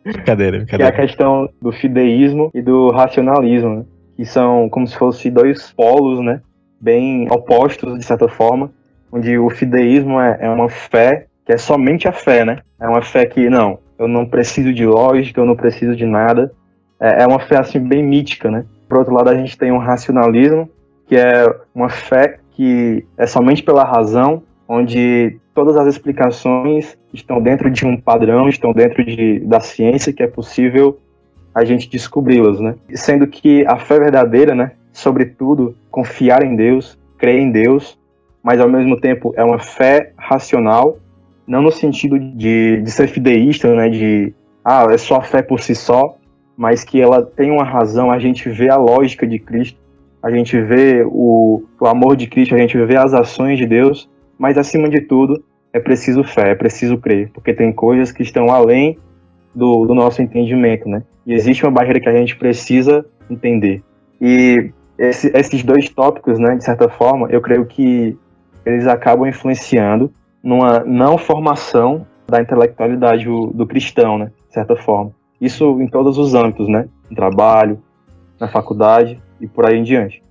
brincadeira, brincadeira.
Que é a questão do fideísmo e do racionalismo, né? Que são como se fossem dois polos, né? Bem opostos, de certa forma. Onde o fideísmo é, é uma fé que é somente a fé, né? É uma fé que, não, eu não preciso de lógica, eu não preciso de nada. É, é uma fé, assim, bem mítica, né? Por outro lado, a gente tem um racionalismo, que é uma fé que é somente pela razão, onde todas as explicações estão dentro de um padrão, estão dentro de, da ciência que é possível a gente descobri-las, né? Sendo que a fé verdadeira, né, sobretudo confiar em Deus, crer em Deus, mas ao mesmo tempo é uma fé racional, não no sentido de, de ser fideísta, né, de ah, é só fé por si só, mas que ela tem uma razão, a gente vê a lógica de Cristo, a gente vê o, o amor de Cristo, a gente vê as ações de Deus, mas acima de tudo é preciso fé, é preciso crer, porque tem coisas que estão além do, do nosso entendimento, né? E existe uma barreira que a gente precisa entender. E esse, esses dois tópicos, né, de certa forma, eu creio que eles acabam influenciando numa não formação da intelectualidade do, do cristão, né, de certa forma. Isso em todos os âmbitos, né? No trabalho, na faculdade e por aí em diante.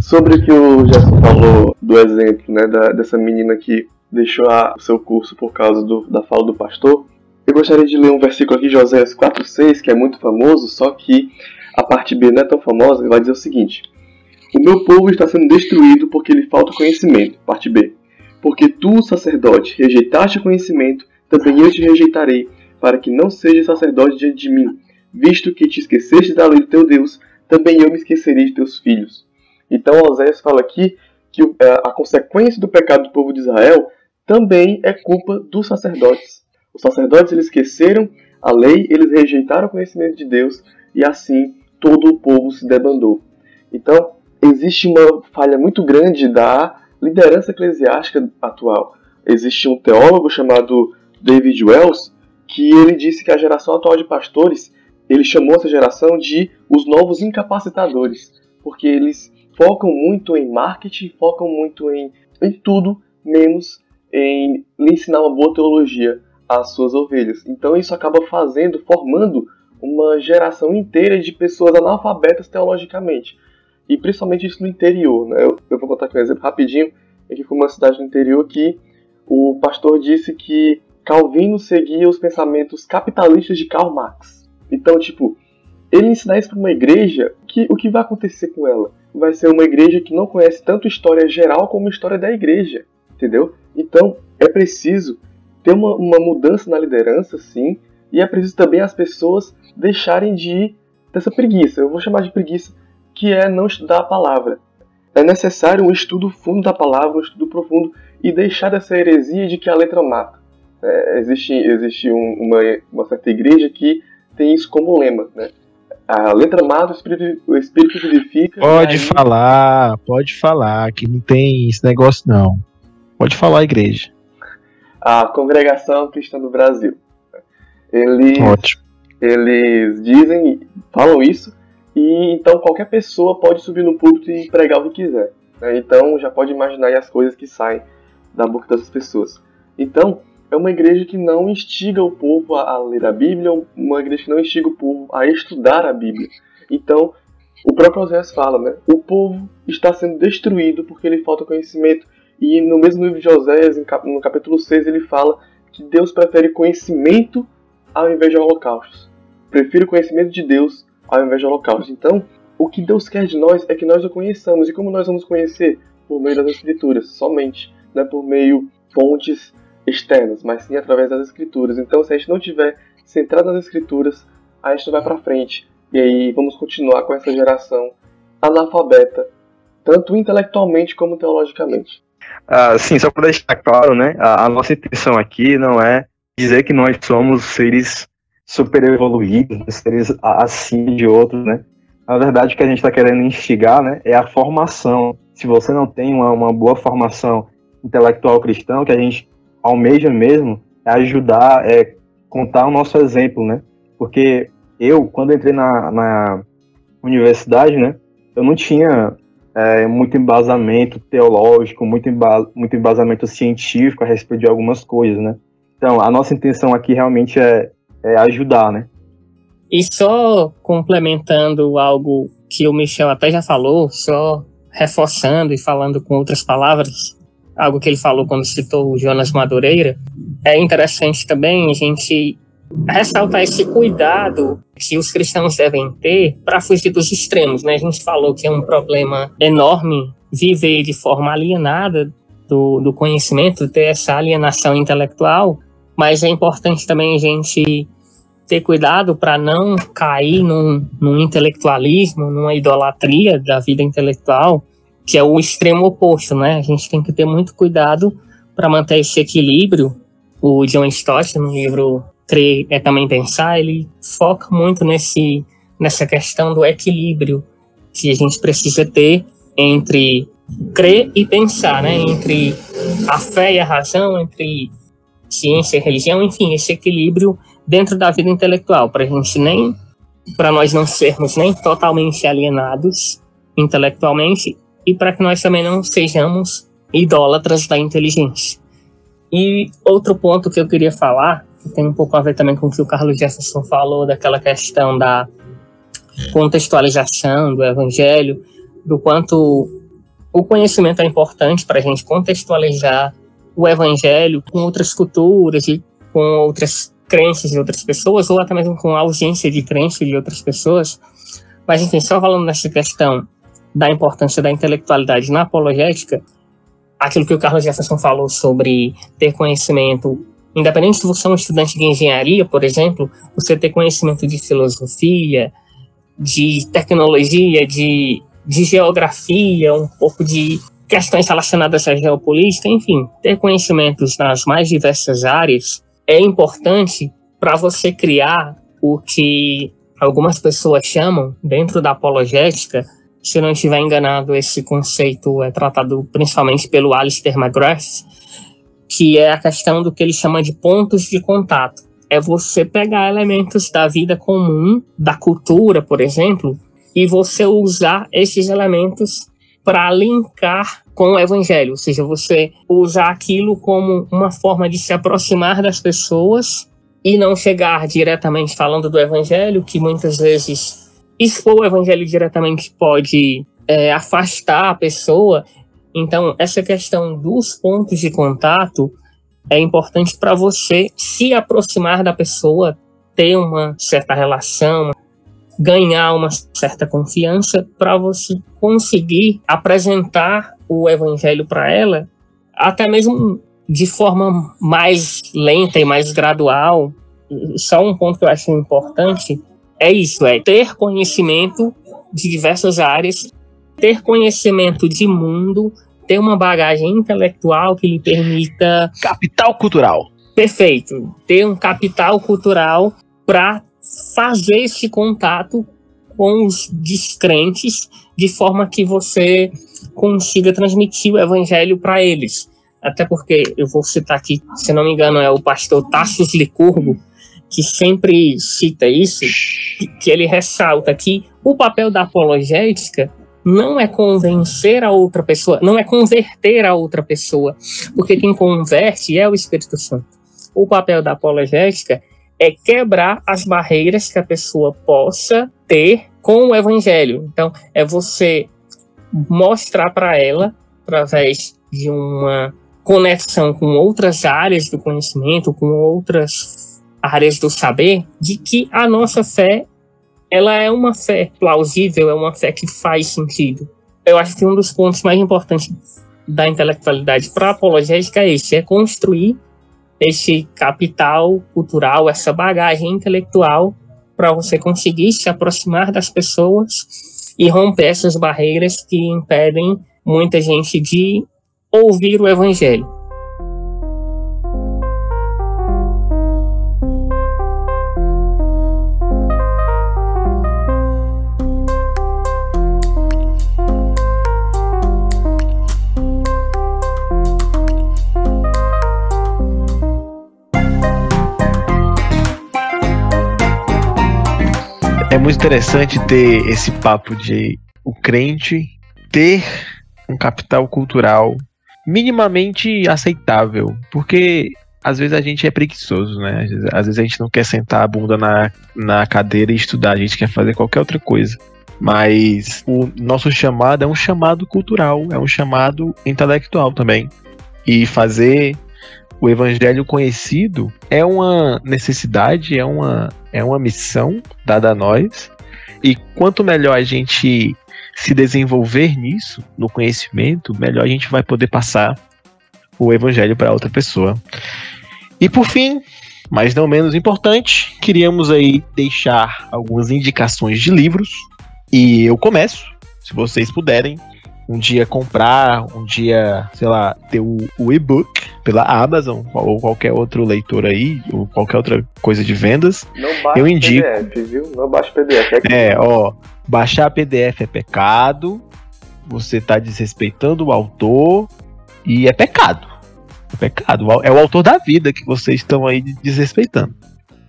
Sobre o que o Gerson falou do exemplo, né, da, dessa menina que deixou a, o seu curso por causa do, da fala do pastor, eu gostaria de ler um versículo aqui, Joséias 4,6, que é muito famoso, só que a parte B não é tão famosa, vai dizer o seguinte: O meu povo está sendo destruído porque lhe falta conhecimento. Parte B. Porque tu, sacerdote, rejeitaste o conhecimento, também eu te rejeitarei, para que não seja sacerdote diante de mim, visto que te esqueceste da lei do teu Deus, também eu me esquecerei de teus filhos. Então Oséias fala aqui que é, a consequência do pecado do povo de Israel também é culpa dos sacerdotes. Os sacerdotes eles esqueceram a lei, eles rejeitaram o conhecimento de Deus e assim todo o povo se debandou. Então, existe uma falha muito grande da liderança eclesiástica atual. Existe um teólogo chamado David Wells que ele disse que a geração atual de pastores, ele chamou essa geração de os novos incapacitadores, porque eles focam muito em marketing, focam muito em, em tudo, menos em lhe ensinar uma boa teologia às suas ovelhas. Então isso acaba fazendo, formando uma geração inteira de pessoas analfabetas teologicamente. E principalmente isso no interior. Né? Eu, eu vou contar aqui um exemplo rapidinho. Aqui foi uma cidade no interior que o pastor disse que Calvino seguia os pensamentos capitalistas de Karl Marx. Então, tipo, ele ensinar isso para uma igreja, que, o que vai acontecer com ela? Vai ser uma igreja que não conhece tanto história geral como história da igreja, entendeu? Então, é preciso ter uma, uma mudança na liderança, sim, e é preciso também as pessoas deixarem de ir dessa preguiça. Eu vou chamar de preguiça, que é não estudar a palavra. É necessário um estudo fundo da palavra, um estudo profundo, e deixar dessa heresia de que a letra mata. É, existe existe um, uma, uma certa igreja que tem isso como lema, né? A letra mata, o espírito, o espírito vivifica.
Pode aí... falar, pode falar, que não tem esse negócio não. Pode falar, igreja.
A Congregação Cristã do Brasil. Eles,
Ótimo.
eles dizem, falam isso, e então qualquer pessoa pode subir no púlpito e pregar o que quiser. Né? Então já pode imaginar as coisas que saem da boca dessas pessoas. Então, é uma igreja que não instiga o povo a, ler a Bíblia, uma igreja que não instiga o povo a estudar a Bíblia. Então, o próprio Oséias fala, né? O povo está sendo destruído porque lhe falta conhecimento. E no mesmo livro de Oséias, no capítulo 6, ele fala que Deus prefere conhecimento ao invés de holocaustos. Prefiro o conhecimento de Deus ao invés de holocaustos. Então, o que Deus quer de nós é que nós o conheçamos. E como nós vamos conhecer? Por meio das Escrituras, somente. Não é por meio fontes externas, mas sim através das escrituras. Então, se a gente não tiver centrado nas escrituras, a gente não vai para frente. E aí vamos continuar com essa geração analfabeta, tanto intelectualmente como teologicamente.
Ah, sim, só para deixar claro, né? A, a, nossa intenção aqui não é dizer que nós somos seres super evoluídos, né, seres acima de outros, né? Na verdade, o que a gente está querendo instigar, né, é a formação. Se você não tem uma, uma boa formação intelectual cristã, que a gente almeja mesmo é ajudar, é contar o nosso exemplo, né? Porque eu, quando entrei na, na universidade, né, eu não tinha é, muito embasamento teológico, muito, emba muito embasamento científico a respeito de algumas coisas, né? Então, a nossa intenção aqui realmente é, é ajudar, né?
E só complementando algo que o Michel até já falou, só reforçando e falando com outras palavras, algo que ele falou quando citou o Jonas Madureira, é interessante também a gente ressaltar esse cuidado que os cristãos devem ter para fugir dos extremos. Né? A gente falou que é um problema enorme viver de forma alienada do, do conhecimento, ter essa alienação intelectual, mas é importante também a gente ter cuidado para não cair num, num intelectualismo, numa idolatria da vida intelectual, que é o extremo oposto, né? A gente tem que ter muito cuidado para manter esse equilíbrio. O John Stott, no livro crer é também pensar, ele foca muito nesse, nessa questão do equilíbrio que a gente precisa ter entre crer e pensar, né? Entre a fé e a razão, entre ciência e religião, enfim, esse equilíbrio dentro da vida intelectual, para a gente nem, para nós não sermos nem totalmente alienados intelectualmente e para que nós também não sejamos idólatras da inteligência. E outro ponto que eu queria falar que tem um pouco a ver também com o que o Carlos Jefferson falou, daquela questão da contextualização do evangelho, do quanto o conhecimento é importante para a gente contextualizar o evangelho com outras culturas e com outras crenças de outras pessoas, ou até mesmo com a ausência de crença de outras pessoas. Mas, enfim, só falando nessa questão da importância da intelectualidade na apologética, aquilo que o Carlos Jefferson falou sobre ter conhecimento Independente se você é um estudante de engenharia, por exemplo, você ter conhecimento de filosofia, de tecnologia, de, de geografia, um pouco de questões relacionadas à geopolítica, enfim, ter conhecimentos nas mais diversas áreas é importante para você criar o que algumas pessoas chamam, dentro da apologética, se não estiver enganado, esse conceito é tratado principalmente pelo Alistair McGrath, que é a questão do que ele chama de pontos de contato. É você pegar elementos da vida comum, da cultura, por exemplo, e você usar esses elementos para linkar com o evangelho, ou seja, você usar aquilo como uma forma de se aproximar das pessoas e não chegar diretamente falando do evangelho, que muitas vezes expor o evangelho diretamente pode é, afastar a pessoa então, essa questão dos pontos de contato é importante para você se aproximar da pessoa, ter uma certa relação, ganhar uma certa confiança para você conseguir apresentar o evangelho para ela, até mesmo de forma mais lenta e mais gradual. Só um ponto que eu acho importante é isso, é ter conhecimento de diversas áreas ter conhecimento de mundo, ter uma bagagem intelectual que lhe permita.
Capital cultural.
Perfeito. Ter um capital cultural para fazer esse contato com os descrentes de forma que você consiga transmitir o evangelho para eles. Até porque eu vou citar aqui, se não me engano, é o pastor Tassos Licurgo, que sempre cita isso, que ele ressalta que o papel da apologética não é convencer a outra pessoa, não é converter a outra pessoa, porque quem converte é o Espírito Santo. O papel da apologética é quebrar as barreiras que a pessoa possa ter com o evangelho. Então, é você mostrar para ela, através de uma conexão com outras áreas do conhecimento, com outras áreas do saber, de que a nossa fé ela é uma fé plausível, é uma fé que faz sentido. Eu acho que um dos pontos mais importantes da intelectualidade para a apologética é esse, é construir esse capital cultural, essa bagagem intelectual para você conseguir se aproximar das pessoas e romper essas barreiras que impedem muita gente de ouvir o evangelho.
É muito interessante ter esse papo de o crente ter um capital cultural minimamente aceitável, porque às vezes a gente é preguiçoso, né? Às vezes, às vezes, a gente não quer sentar a bunda na, na cadeira e estudar, a gente quer fazer qualquer outra coisa. Mas o nosso chamado é um chamado cultural, é um chamado intelectual também. E fazer o evangelho conhecido é uma necessidade, é uma, é uma missão dada a nós. E quanto melhor a gente se desenvolver nisso, no conhecimento, melhor a gente vai poder passar o evangelho para outra pessoa. E por fim, mas não menos importante, queríamos aí deixar algumas indicações de livros. E eu começo, se vocês puderem, um dia comprar, um dia, sei lá, ter o, o e-book pela Amazon ou qualquer outro leitor aí, ou qualquer outra coisa de vendas.
Não baixa
eu indico.
PDF, viu? Não baixa PDF. É,
É, ó, baixar PDF é pecado, você tá desrespeitando o autor e é pecado. É pecado. É o autor da vida que vocês estão aí desrespeitando.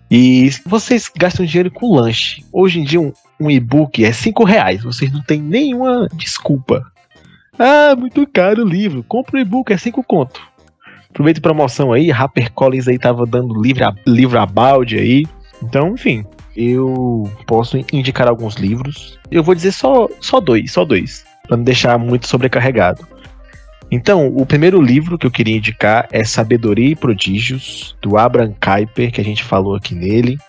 E vocês gastam dinheiro com lanche. Hoje em dia, um, um e-book é 5 reais. Vocês não têm nenhuma desculpa. Ah, muito caro o livro. Compra o e-book, é 5 conto. Aproveita a promoção aí. HarperCollins aí tava dando livro a, livro a balde aí. Então, enfim. Eu posso indicar alguns livros. Eu vou dizer só, só dois, só dois. Pra não deixar muito sobrecarregado. Então, o primeiro livro que eu queria indicar é Sabedoria e Prodígios, do Abraham Kuyper, que a gente falou aqui nele,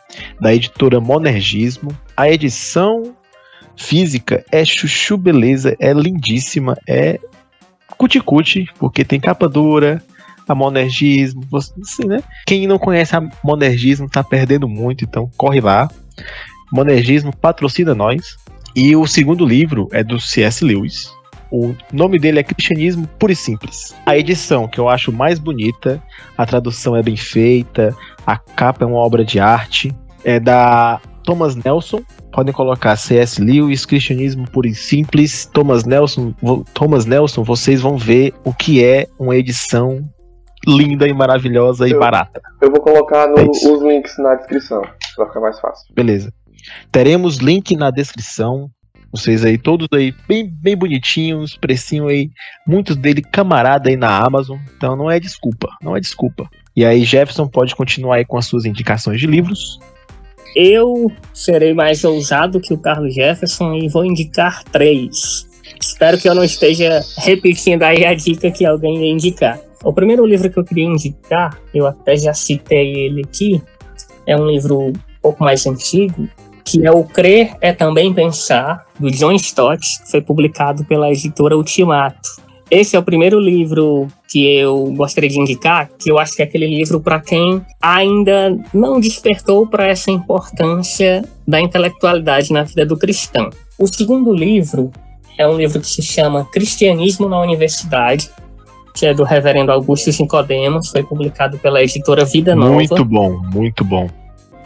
da editora Monergismo. A edição física é chuchu beleza, é lindíssima, é cuticute, porque tem capa dura, a Monergismo, assim, né? Quem não conhece a Monergismo tá perdendo muito, então corre lá. Monergismo patrocina nós. E o segundo livro é do C.S. Lewis. O nome dele é Cristianismo Puro e Simples. A edição que eu acho mais bonita, a tradução é bem feita, a capa é uma obra de arte, é da Thomas Nelson. Podem colocar C.S. Lewis, Cristianismo Puro e Simples, Thomas Nelson, Thomas Nelson, vocês vão ver o que é uma edição linda e maravilhosa e
Eu-
barata.
Eu vou colocar no-
É
os links na descrição, pra ficar mais fácil.
Beleza. Teremos link na descrição. Vocês aí, todos aí, bem, bem bonitinhos, precinho aí, muitos dele camarada aí na Amazon. Então não é desculpa, não é desculpa. E aí, Jefferson pode continuar aí com as suas indicações de livros.
Eu serei mais ousado que o Carlos Jefferson e vou indicar três. Espero que eu não esteja repetindo aí a dica que alguém ia indicar. O primeiro livro que eu queria indicar, eu até já citei ele aqui, é um livro um pouco mais antigo, que é o Crer é Também Pensar, do John Stott, que foi publicado pela editora Ultimato. Esse é o primeiro livro que eu gostaria de indicar, que eu acho que é aquele livro para quem ainda não despertou para essa importância da intelectualidade na vida do cristão. O segundo livro é um livro que se chama Cristianismo na Universidade, que é do reverendo Augusto Nicodemos, foi publicado pela editora Vida Nova.
Muito bom, muito bom.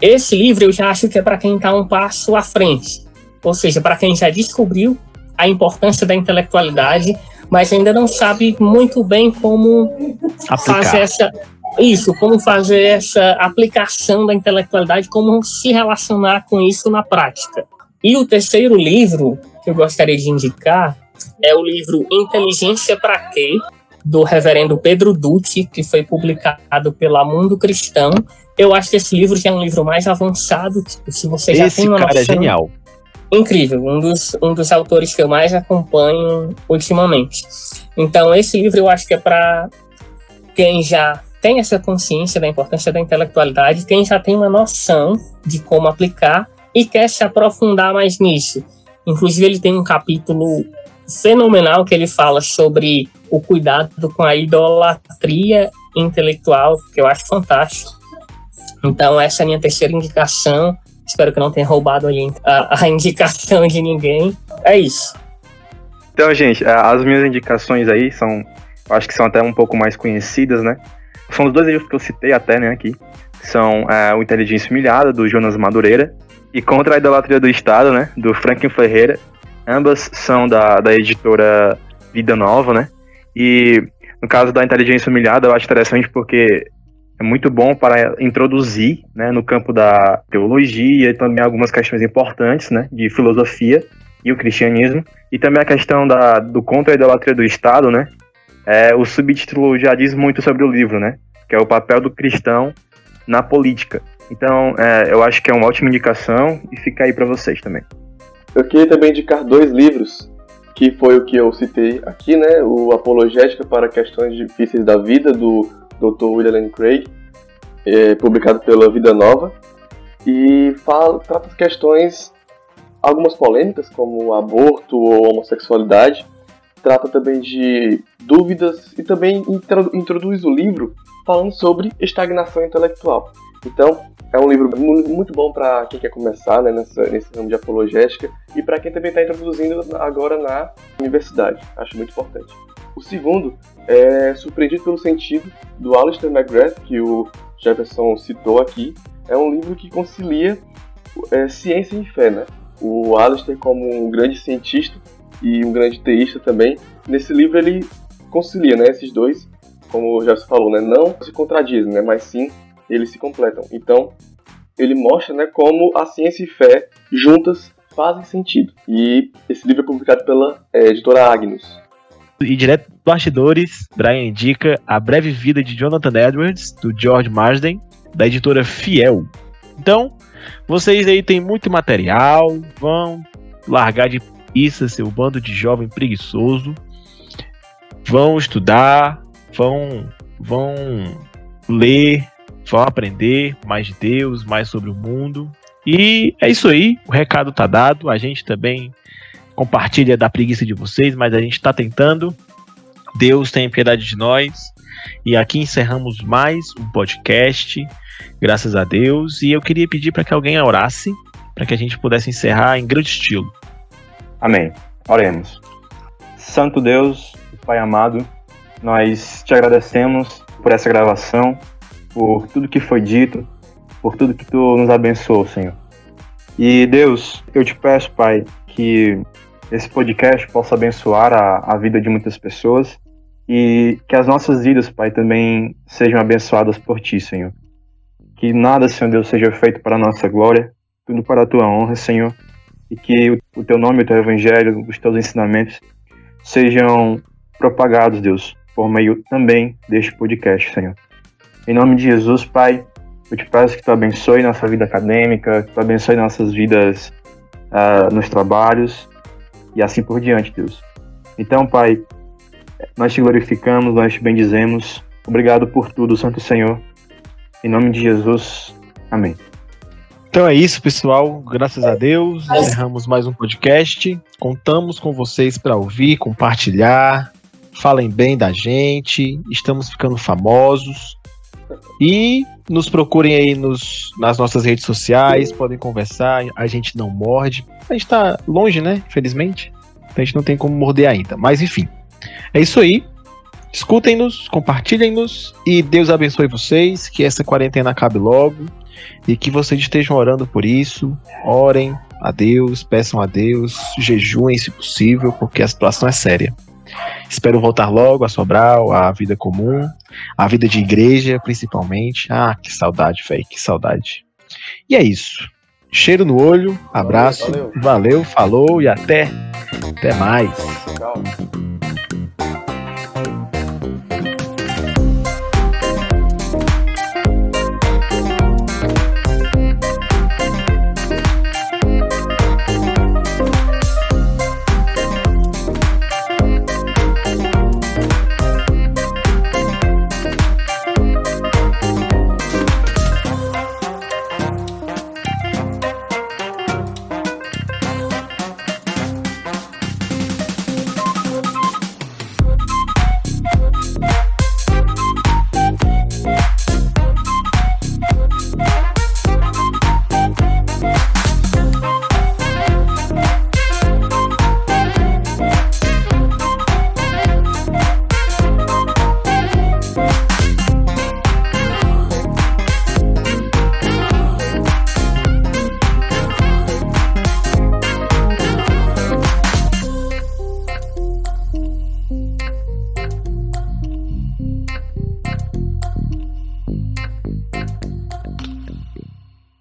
Esse livro eu já acho que é para quem está um passo à frente. Ou seja, para quem já descobriu a importância da intelectualidade, mas ainda não sabe muito bem como fazer
Aplicar.
essa. Isso, como fazer essa aplicação da intelectualidade, como se relacionar com isso na prática. E o terceiro livro que eu gostaria de indicar é o livro Inteligência para Quê? do reverendo Pedro Dutti, que foi publicado pela Mundo Cristão. Eu acho que esse livro já é um livro mais avançado, tipo, se você já
Esse
tem uma
cara é
noção
genial.
Incrível, um dos, um dos autores que eu mais acompanho ultimamente. Então, esse livro eu acho que é para quem já tem essa consciência da importância da intelectualidade, quem já tem uma noção de como aplicar e quer se aprofundar mais nisso. Inclusive, ele tem um capítulo fenomenal que ele fala sobre o cuidado com a idolatria intelectual, que eu acho fantástico. Então, essa é a minha terceira indicação. Espero que não tenha roubado a, a indicação de ninguém. É isso.
Então, gente, as minhas indicações aí são, acho que são até um pouco mais conhecidas, né? São os dois livros que eu citei até, né, aqui. São é, o Inteligência Humilhada, do Jonas Madureira, e Contra a Idolatria do Estado, né, do Franklin Ferreira. Ambas são da, da editora Vida Nova, né? E no caso da Inteligência Humilhada, eu acho interessante porque é muito bom para introduzir né, no campo da teologia e também algumas questões importantes né, de filosofia e o cristianismo. E também a questão da, do contra a idolatria do Estado, né? É, o subtítulo já diz muito sobre o livro, né? Que é o papel do cristão na política. Então, é, eu acho que é uma ótima indicação e fica aí para vocês também.
Eu queria também indicar dois livros, que foi o que eu citei aqui, né? O Apologética para Questões Difíceis da Vida, do Dr. William Craig, é, publicado pela Vida Nova, e fala, trata questões, algumas polêmicas, como aborto ou homossexualidade, trata também de dúvidas e também introduz o livro falando sobre estagnação intelectual. Então, é um livro muito bom para quem quer começar né, nessa, nesse ramo de apologética e para quem também está introduzindo agora na universidade. Acho muito importante. O segundo é Surpreendido pelo Sentido, do Alistair McGrath, que o Jefferson citou aqui. É um livro que concilia é, ciência e fé. Né? O Alistair, como um grande cientista e um grande teísta também, nesse livro ele concilia né, esses dois, como o Jefferson falou, né, não se contradizem, né, mas sim eles se completam. Então, ele mostra né, como a ciência e fé juntas fazem sentido. E esse livro é publicado pela é, editora Agnus.
E direto dos bastidores, Brian indica A Breve Vida de Jonathan Edwards, do George Marsden, da editora Fiel. Então, vocês aí têm muito material, vão largar de preguiça seu bando de jovem preguiçoso, vão estudar, vão, vão ler, vão aprender mais de Deus, mais sobre o mundo. E é isso aí, o recado tá dado. A gente também compartilha da preguiça de vocês, mas a gente está tentando. Deus tem piedade de nós. E aqui encerramos mais um podcast, graças a Deus. E eu queria pedir para que alguém orasse, para que a gente pudesse encerrar em grande estilo.
Amém. Oremos. Santo Deus, Pai amado, nós te agradecemos por essa gravação por tudo que foi dito, por tudo que tu nos abençoou, Senhor. E Deus, eu te peço, Pai, que esse podcast possa abençoar a, a vida de muitas pessoas e que as nossas vidas, Pai, também sejam abençoadas por Ti, Senhor. Que nada, Senhor Deus, seja feito para a nossa glória, tudo para a Tua honra, Senhor, e que o, o Teu nome, o Teu Evangelho, os Teus ensinamentos sejam propagados, Deus, por meio também deste podcast, Senhor. Em nome de Jesus, Pai, eu te peço que tu abençoe nossa vida acadêmica, que tu abençoe nossas vidas uh, nos trabalhos e assim por diante, Deus. Então, Pai, nós te glorificamos, nós te bendizemos. Obrigado por tudo, Santo Senhor. Em nome de Jesus, amém.
Então é isso, pessoal. Graças a Deus, encerramos mais um podcast. Contamos com vocês para ouvir, compartilhar. Falem bem da gente. Estamos ficando famosos. E nos procurem aí nos, nas nossas redes sociais, podem conversar, a gente não morde. A gente tá longe, né? Infelizmente. Então a gente não tem como morder ainda. Mas enfim. É isso aí. Escutem-nos, compartilhem-nos e Deus abençoe vocês. Que essa quarentena acabe logo e que vocês estejam orando por isso. Orem a Deus, peçam a Deus, jejuem se possível, porque a situação é séria. Espero voltar logo a Sobral, a vida comum, a vida de igreja, principalmente. Ah, que saudade, velho, que saudade. E é isso. Cheiro no olho, abraço, valeu, valeu, falou e até, até mais. Tchau.